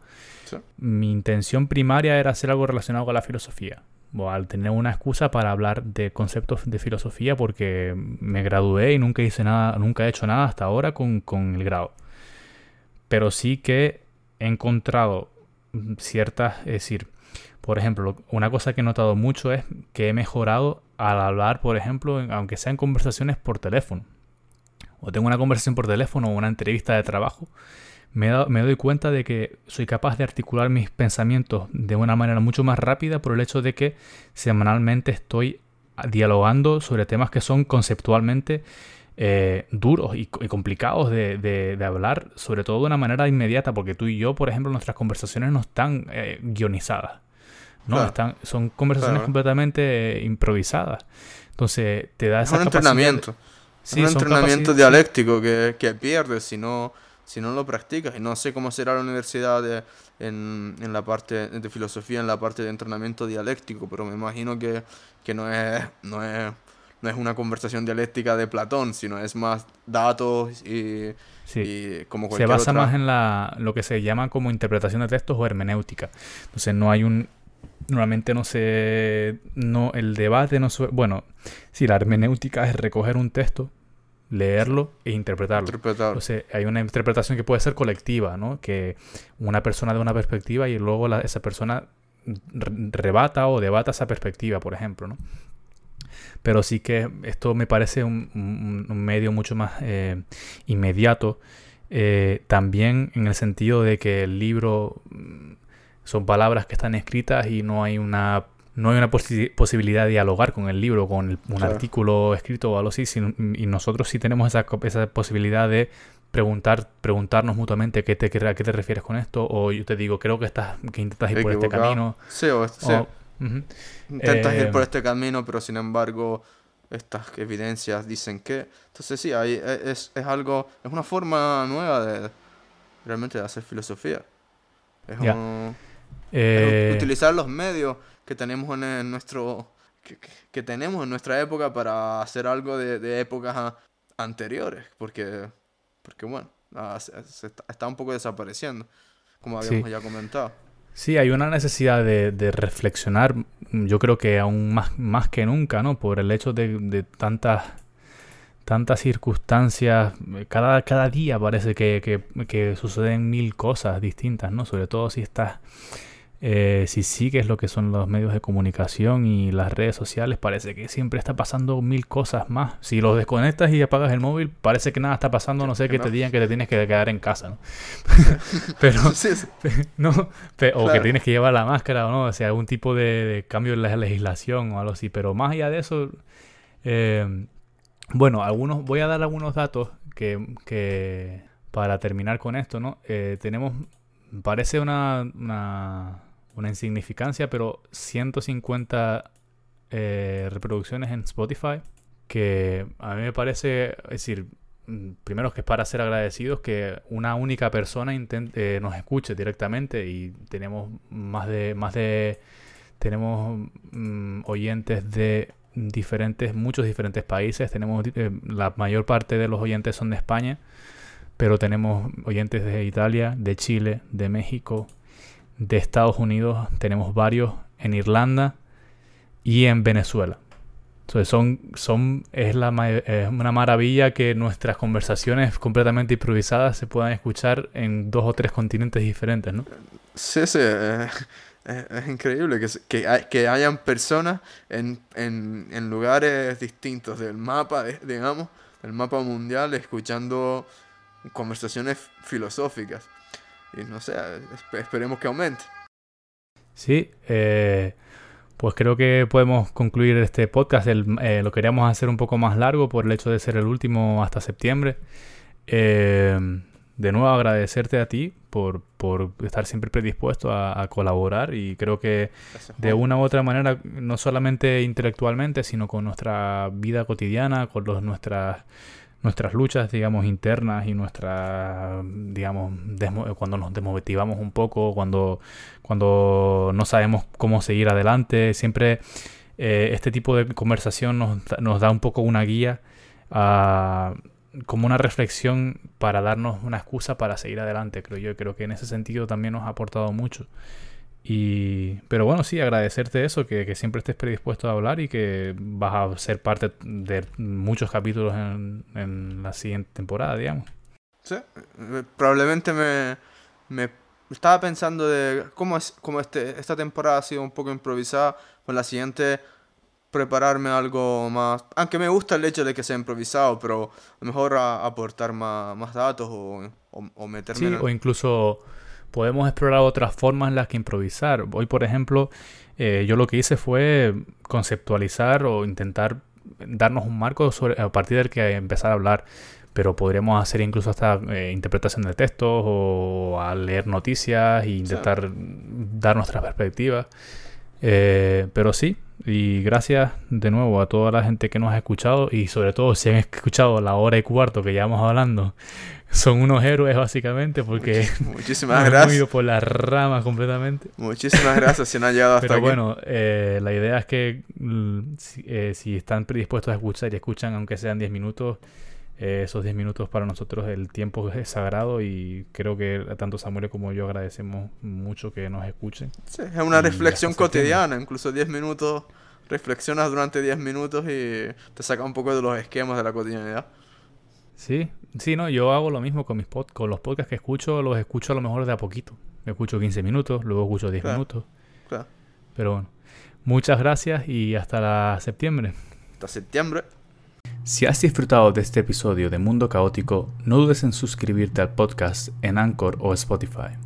Mi intención primaria era hacer algo relacionado con la filosofía al tener una excusa para hablar de conceptos de filosofía porque me gradué y nunca hice nada, nunca he hecho nada hasta ahora con, el grado. Pero sí que he encontrado ciertas, es decir, por ejemplo, una cosa que he notado mucho es que he mejorado al hablar, por ejemplo, aunque sean conversaciones por teléfono. O tengo una conversación por teléfono o una entrevista de trabajo me, doy cuenta de que soy capaz de articular mis pensamientos de una manera mucho más rápida por el hecho de que semanalmente estoy dialogando sobre temas que son conceptualmente eh, duros y, complicados de, hablar, sobre todo de una manera inmediata, porque tú y yo, por ejemplo, nuestras conversaciones no están eh, guionizadas. ¿no? Están, son conversaciones completamente eh, improvisadas. Entonces, te da esa es un entrenamiento. es un entrenamiento dialéctico que, que pierdes si no si no lo practicas. Y no sé cómo será la universidad de, en, en, la parte de filosofía, en la parte de entrenamiento dialéctico, pero me imagino que, que no, es, no, es, no es una conversación dialéctica de Platón, sino es más datos y, sí. como Se basa más en la, lo que se llama como interpretación de textos o hermenéutica. Entonces no hay un... Normalmente no se... No, el debate no... Bueno, si la hermenéutica es recoger un texto leerlo e interpretarlo. Entonces, hay una interpretación que puede ser colectiva, ¿no? Que una persona de una perspectiva y luego esa persona rebata o debata esa perspectiva, por ejemplo, ¿no? Pero sí que esto me parece un, medio mucho más eh, inmediato. Eh, también en el sentido de que el libro mm, son palabras que están escritas y no hay una no hay una posibilidad de dialogar con el libro, con un artículo escrito o algo así, y nosotros sí tenemos esa, esa posibilidad de preguntar, preguntarnos mutuamente qué te, a qué te refieres con esto, o yo te digo, creo que estás, que intentas ir por este camino. Sí, o, sí. Intentas ir por eh, este camino, pero sin embargo estas evidencias dicen que. Entonces sí, hay, e, es, es algo, es una forma nueva de realmente de hacer filosofía. Es, eh, utilizar los medios que tenemos en, nuestro que, tenemos en nuestra época para hacer algo de, épocas anteriores porque porque bueno ah, está, un poco desapareciendo como habíamos ya comentado Sí, hay una necesidad de, reflexionar, yo creo que aún más, más que nunca, ¿no? Por el hecho de, tantas, tantas circunstancias, cada, cada día parece que, que, que, suceden mil cosas distintas, ¿no? Sobre todo si estás eh, si sigues lo que son los medios de comunicación y las redes sociales, parece que siempre está pasando mil cosas más. Si los desconectas y apagas el móvil, parece que nada está pasando, no sé, que, te digan que te tienes que quedar en casa, ¿no? pero, no, o que tienes que llevar la máscara o no, o sea, algún tipo de, cambio en la legislación o algo así. Pero más allá de eso, eh, bueno, algunos, voy a dar algunos datos que, para terminar con esto, ¿no? Eh, tenemos, parece una una insignificancia, pero 150 eh, reproducciones en Spotify, que a mí me parece, es decir, mm, primero que es para ser agradecidos que una única persona intente, eh, nos escuche directamente y tenemos más de, más de, tenemos mm, oyentes de diferentes, muchos diferentes países, tenemos, eh, la mayor parte de los oyentes son de España, pero tenemos oyentes de Italia, de Chile, de México, de Estados Unidos, tenemos varios en Irlanda y en Venezuela. Entonces son, son, es, la, es una maravilla que nuestras conversaciones completamente improvisadas se puedan escuchar en dos o tres continentes diferentes, ¿no? Sí, sí, eh, es, increíble que, que, que, hayan personas en, en, en, lugares distintos del mapa, digamos, del mapa mundial, escuchando conversaciones filosóficas. Y no sé, esperemos que aumente. Sí, eh, pues creo que podemos concluir este podcast. Eh, lo queríamos hacer un poco más largo por el hecho de ser el último hasta septiembre. Eh, de nuevo agradecerte a ti por, por estar siempre predispuesto a, colaborar y creo que de una u otra manera, no solamente intelectualmente, sino con nuestra vida cotidiana, con los, nuestras nuestras luchas, digamos, internas y nuestra, digamos, cuando nos desmotivamos un poco, cuando, cuando no sabemos cómo seguir adelante, siempre eh, este tipo de conversación nos, nos, da un poco una guía, como una reflexión para darnos una excusa para seguir adelante, creo yo. Creo que en ese sentido también nos ha aportado mucho. Y, pero bueno, sí, agradecerte eso, que, siempre estés predispuesto a hablar y que vas a ser parte de muchos capítulos en, la siguiente temporada, digamos. Sí, eh, probablemente me, me estaba pensando de cómo, es, cómo este, esta temporada ha sido un poco improvisada, con la siguiente prepararme algo más, aunque me gusta el hecho de que sea improvisado, pero a lo mejor aportar más, más datos o, o, meterme sí, o incluso podemos explorar otras formas en las que improvisar. Hoy, por ejemplo, eh, yo lo que hice fue conceptualizar o intentar darnos un marco sobre, a partir del que empezar a hablar. Pero podríamos hacer incluso hasta eh, interpretación de textos o a leer noticias e intentar dar nuestra perspectiva. Eh, pero sí, y gracias de nuevo a toda la gente que nos ha escuchado y sobre todo si han escuchado la hora y cuarto que llevamos hablando. Son unos héroes básicamente porque muchísimas gracias. ido por las ramas completamente. Muchísimas gracias si han llegado hasta Pero bueno, eh, la idea es que mm, eh, si, están predispuestos a escuchar y escuchan aunque sean 10 minutos, eh, esos 10 minutos para nosotros el tiempo es sagrado y creo que tanto Samuel como yo agradecemos mucho que nos escuchen. Sí, es una reflexión cotidiana, incluso 10 minutos, reflexionas durante 10 minutos y te saca un poco de los esquemas de la cotidianidad. Sí, sí, no, yo hago lo mismo con mis pod con los podcasts que escucho, los escucho a lo mejor de a poquito. Me escucho 15 minutos, luego escucho 10 minutos. Claro. Pero bueno, muchas gracias y hasta septiembre. Hasta septiembre. Si has disfrutado de este episodio de Mundo Caótico, no dudes en suscribirte al podcast en Anchor o Spotify.